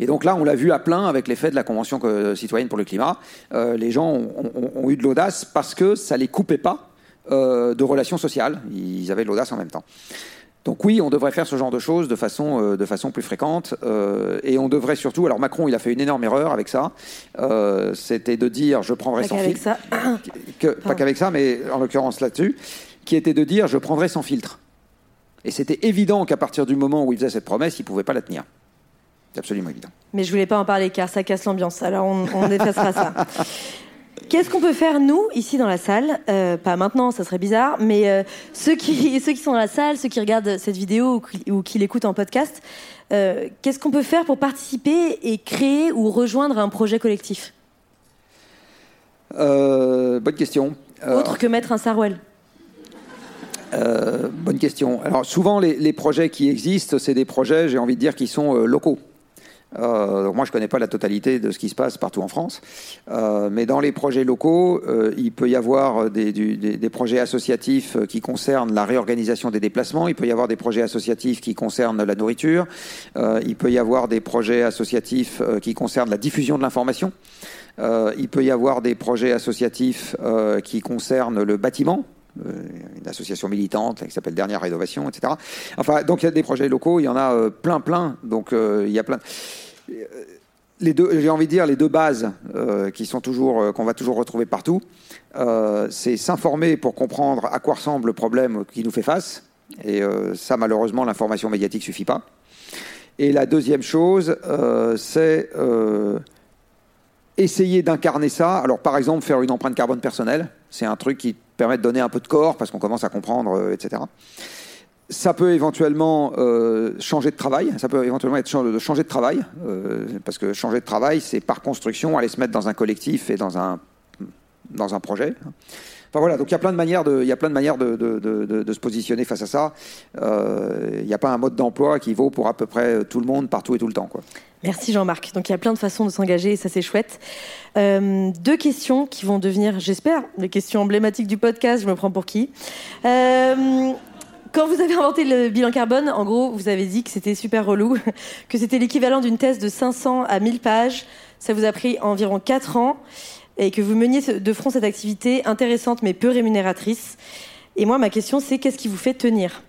Et donc là, on l'a vu à plein avec l'effet de la Convention citoyenne pour le climat. Euh, les gens ont, eu de l'audace parce que ça les coupait pas de relations sociales. Ils avaient de l'audace en même temps. Donc oui, on devrait faire ce genre de choses de façon, euh, de façon plus fréquente. euh, et on devrait surtout... Alors Macron, il a fait une énorme erreur avec ça. Euh, C'était de dire, je prendrai Pas sans filtre. ça. Que- pas qu'avec ça, mais en l'occurrence là-dessus, qui était de dire, je prendrai sans filtre. Et c'était évident qu'à partir du moment où il faisait cette promesse, il ne pouvait pas la tenir. C'est absolument évident. Mais je voulais pas en parler car ça casse l'ambiance. Alors on, on effacera ça. Qu'est-ce qu'on peut faire nous ici dans la salle? Euh, Pas maintenant, ça serait bizarre, mais euh, ceux qui ceux qui sont dans la salle, ceux qui regardent cette vidéo ou qui, ou qui l'écoutent en podcast, euh, qu'est-ce qu'on peut faire pour participer et créer ou rejoindre un projet collectif? Bonne question. Autre que mettre un sarouel bonne question. Alors souvent les, les projets qui existent, c'est des projets, j'ai envie de dire, qui sont locaux. Euh, donc moi, je connais pas la totalité de ce qui se passe partout en France, Euh, mais dans les projets locaux, euh, il peut y avoir des, du- des- des projets associatifs qui concernent la réorganisation des déplacements. Il peut y avoir des projets associatifs qui concernent la nourriture. Euh, il peut y avoir des projets associatifs euh, qui concernent la diffusion de l'information. Euh, il peut y avoir des projets associatifs qui concernent le bâtiment, une association militante qui s'appelle Dernière Rénovation, etc. Enfin, donc il y a des projets locaux, il y en a euh, plein, plein. Donc euh, il y a plein. Euh, Les deux, j'ai envie de dire les deux bases euh, qui sont toujours euh, qu'on va toujours retrouver partout, euh, c'est s'informer pour comprendre à quoi ressemble le problème qui nous fait face. Et euh, ça, malheureusement, l'information médiatique suffit pas. Et la deuxième chose, euh, c'est euh, essayer d'incarner ça. Alors, par exemple, faire une empreinte carbone personnelle, c'est un truc qui permet de donner un peu de corps parce qu'on commence à comprendre, euh, etc. Ça peut éventuellement euh, changer de travail. Ça peut éventuellement être de changer de travail euh, parce que changer de travail, c'est par construction aller se mettre dans un collectif et dans un dans un projet. Enfin voilà, donc il y a plein de manières de, il y a plein de manières de, de, de- se positionner face à ça. Euh, Il n'y a pas un mode d'emploi qui vaut pour à peu près tout le monde, partout et tout le temps, quoi. Merci Jean-Marc. Donc il y a plein de façons de s'engager et ça c'est chouette. Euh, deux questions qui vont devenir, j'espère, les questions emblématiques du podcast. Je me prends pour qui Euh, Quand vous avez inventé le bilan carbone, en gros, vous avez dit que c'était super relou, que c'était l'équivalent d'une thèse de 500 à 1000 pages. Ça vous a pris environ 4 ans et que vous meniez de front cette activité intéressante mais peu rémunératrice. Et moi, ma question, c'est qu'est-ce qui vous fait tenir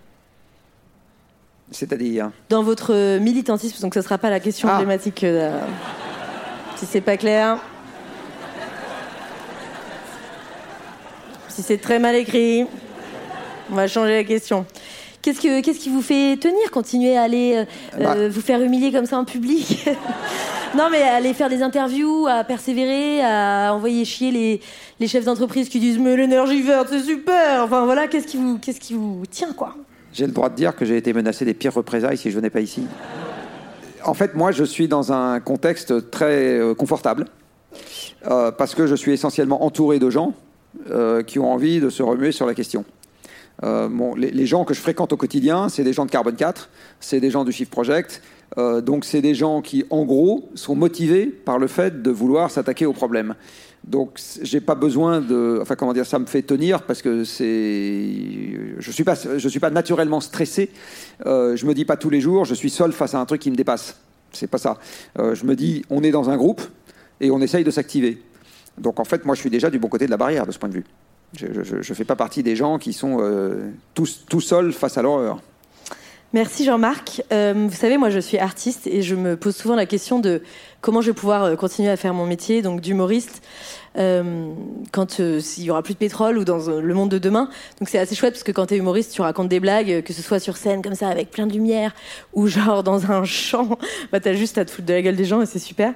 C'est-à-dire, dans votre militantisme, donc ce ne sera pas la question Ah. emblématique. euh, si c'est pas clair. Si c'est très mal écrit, on va changer la question. Qu'est-ce, que, qu'est-ce qui vous fait tenir Continuer à aller euh, Bah. euh, vous faire humilier comme ça en public? Non, mais aller faire des interviews, à persévérer, à envoyer chier les, les chefs d'entreprise qui disent Mais l'énergie verte, c'est super Enfin voilà, qu'est-ce qui vous, qu'est-ce qui vous tient, quoi? J'ai le droit de dire que j'ai été menacé des pires représailles si je venais pas ici. En fait, moi, je suis dans un contexte très euh, confortable euh, parce que je suis essentiellement entouré de gens euh, qui ont envie de se remuer sur la question. Euh, les, gens que je fréquente au quotidien, c'est des gens de Carbone 4, c'est des gens du Shift Project, euh, donc c'est des gens qui, en gros, sont motivés par le fait de vouloir s'attaquer au problème. Donc j'ai pas besoin de, enfin comment dire, ça me fait tenir parce que c'est, je suis pas, je suis pas naturellement stressé. Euh, je me dis pas tous les jours, je suis seul face à un truc qui me dépasse. C'est pas ça. Je me dis, on est dans un groupe et on essaye de s'activer. Donc en fait, moi, je suis déjà du bon côté de la barrière de ce point de vue. Je ne fais pas partie des gens qui sont euh, tout seuls face à l'horreur. Merci Jean-Marc. Euh, vous savez, moi je suis artiste et je me pose souvent la question de comment je vais pouvoir euh, continuer à faire mon métier, donc d'humoriste, quand s'il y aura plus de pétrole ou dans le monde de demain. Donc c'est assez chouette parce que quand tu es humoriste, tu racontes des blagues, que ce soit sur scène comme ça avec plein de lumière ou genre dans un champ, bah t'as juste à te foutre de la gueule des gens et c'est super.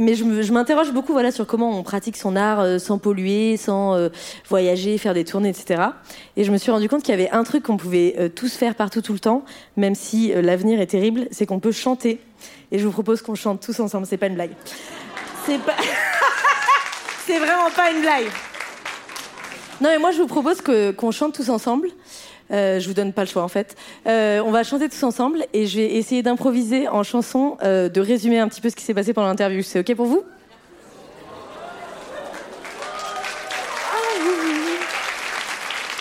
Mais je m'interroge beaucoup voilà, sur comment on pratique son art euh, sans polluer, sans euh, voyager, faire des tournées, etc. Et je me suis rendu compte qu'il y avait un truc qu'on pouvait euh, tous faire partout tout le temps, même si l'avenir est terrible, c'est qu'on peut chanter. Et je vous propose qu'on chante tous ensemble, c'est pas une blague. C'est pas. c'est vraiment pas une blague. Non, mais moi je vous propose qu'on chante tous ensemble. Euh, je vous donne pas le choix en fait. Euh, on va chanter tous ensemble et je vais essayer d'improviser en chanson, euh, de résumer un petit peu ce qui s'est passé pendant l'interview. C'est ok pour vous?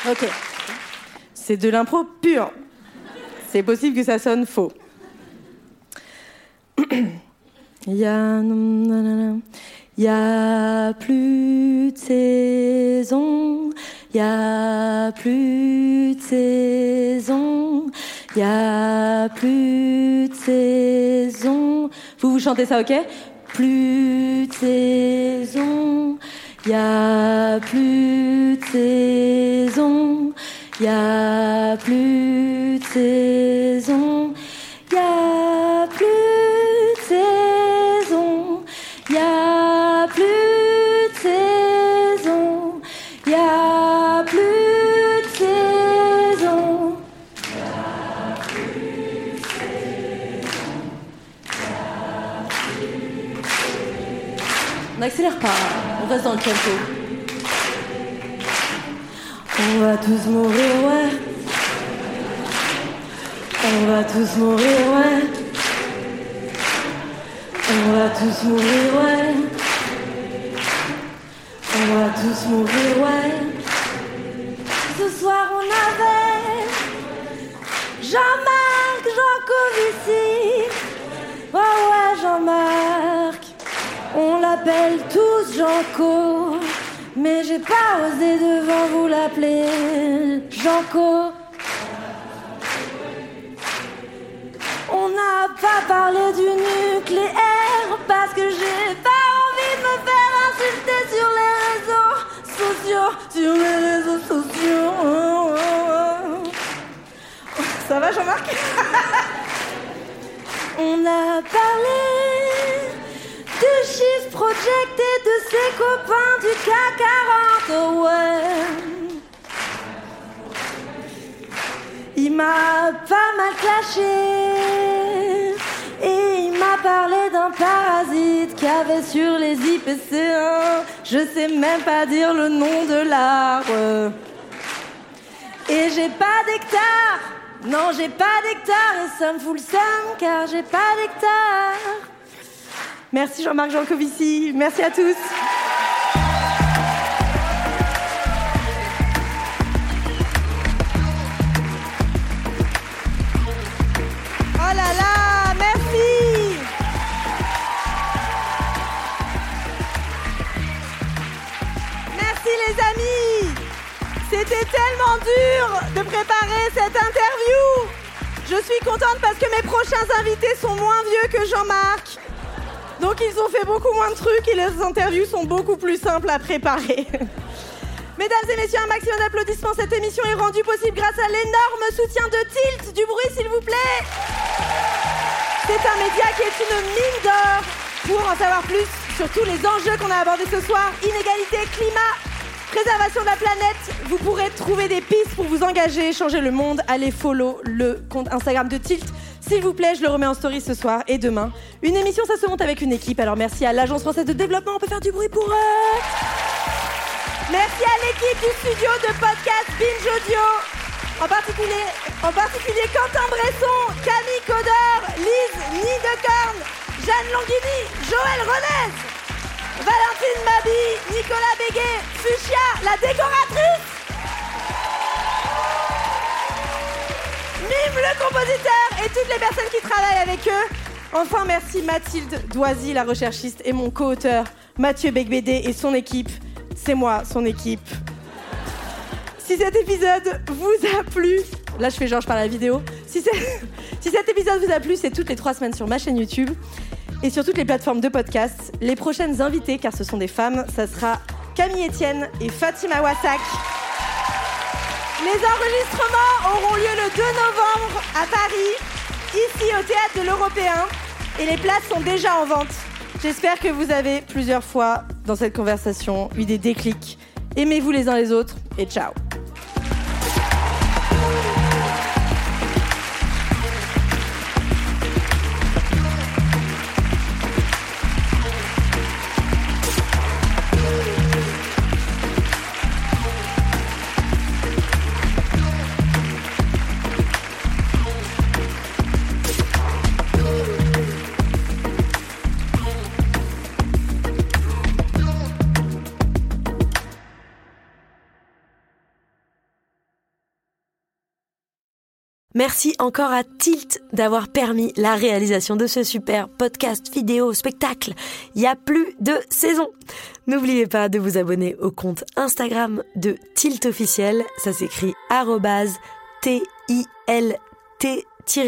Ok. C'est de l'impro pure. C'est possible que ça sonne faux. Il y a... A plus de saison, y a plus de saison, y a plus de saison. Vous vous chantez ça, ok? Plus de saison, y a plus de saison, y a plus de saison, y a plus de saison, y a n'accélère pas, on reste dans le tempo. On va tous mourir, ouais. On va tous mourir, ouais. On va tous mourir, ouais. On va tous mourir, ouais. Ce soir on avait Jean-Marc Jancovici. Ouais, ouais, Jean-Marc. On l'appelle tous Janco. Mais j'ai pas osé devant vous l'appeler Janco. On n'a pas parlé du nucléaire parce que j'ai pas envie de me faire insulter sur les réseaux sociaux. Sur les réseaux sociaux. Ça va Jean-Marc? On a parlé Chiffre Project et de ses copains du CAC 40. oh ouais. Il m'a pas mal clashé et il m'a parlé d'un parasite qu'il avait sur les IPC1. Je sais même pas dire le nom de l'arbre. Et j'ai pas d'hectare, non j'ai pas d'hectare et ça me fout le seum car j'ai pas d'hectare. Merci Jean-Marc Jancovici, merci à tous. Oh là là, merci Merci les amis C'était tellement dur de préparer cette interview Je suis contente parce que mes prochains invités sont moins vieux que Jean-Marc. Donc ils ont fait beaucoup moins de trucs et les interviews sont beaucoup plus simples à préparer. Mesdames et messieurs, un maximum d'applaudissements. Cette émission est rendue possible grâce à l'énorme soutien de Tilt. Du bruit, s'il vous plaît. C'est un média qui est une mine d'or. Pour en savoir plus sur tous les enjeux qu'on a abordés ce soir, inégalité, climat, préservation de la planète, vous pourrez trouver des pistes pour vous engager, changer le monde. Allez follow le compte Instagram de Tilt. S'il vous plaît, je le remets en story ce soir et demain. Une émission, ça se monte avec une équipe. Alors merci à l'Agence française de développement. On peut faire du bruit pour eux. Merci à l'équipe du studio de podcast Binge Audio. En particulier, en particulier Quentin Bresson, Camille Codor, Lise Nidecorn, Jeanne Longhini, Joël Renez, Valentine Mabi, Nicolas Béguet, Fuchsia, la décoratrice, Le compositeur et toutes les personnes qui travaillent avec eux. Enfin, merci Mathilde Doisy, la recherchiste, et mon co-auteur Mathieu Becbédé et son équipe. C'est moi, son équipe. Si cet épisode vous a plu, là je fais parle à la vidéo. Si cet épisode vous a plu, c'est toutes les trois semaines sur ma chaîne YouTube et sur toutes les plateformes de podcast. Les prochaines invitées, car ce sont des femmes, ça sera Camille Etienne et Fatima Wassak. Les enregistrements auront lieu le 2 novembre à Paris, ici au théâtre de l'Européen, et les places sont déjà en vente. J'espère que vous avez plusieurs fois dans cette conversation eu des déclics. Aimez-vous les uns les autres et ciao. Merci encore à Tilt d'avoir permis la réalisation de ce super podcast, vidéo, spectacle. Il y a plus de saison. N'oubliez pas de vous abonner au compte Instagram de Tilt officiel. Ça s'écrit T-I-L-T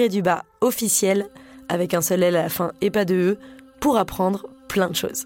du bas officiel avec un seul L à la fin et pas de E pour apprendre plein de choses.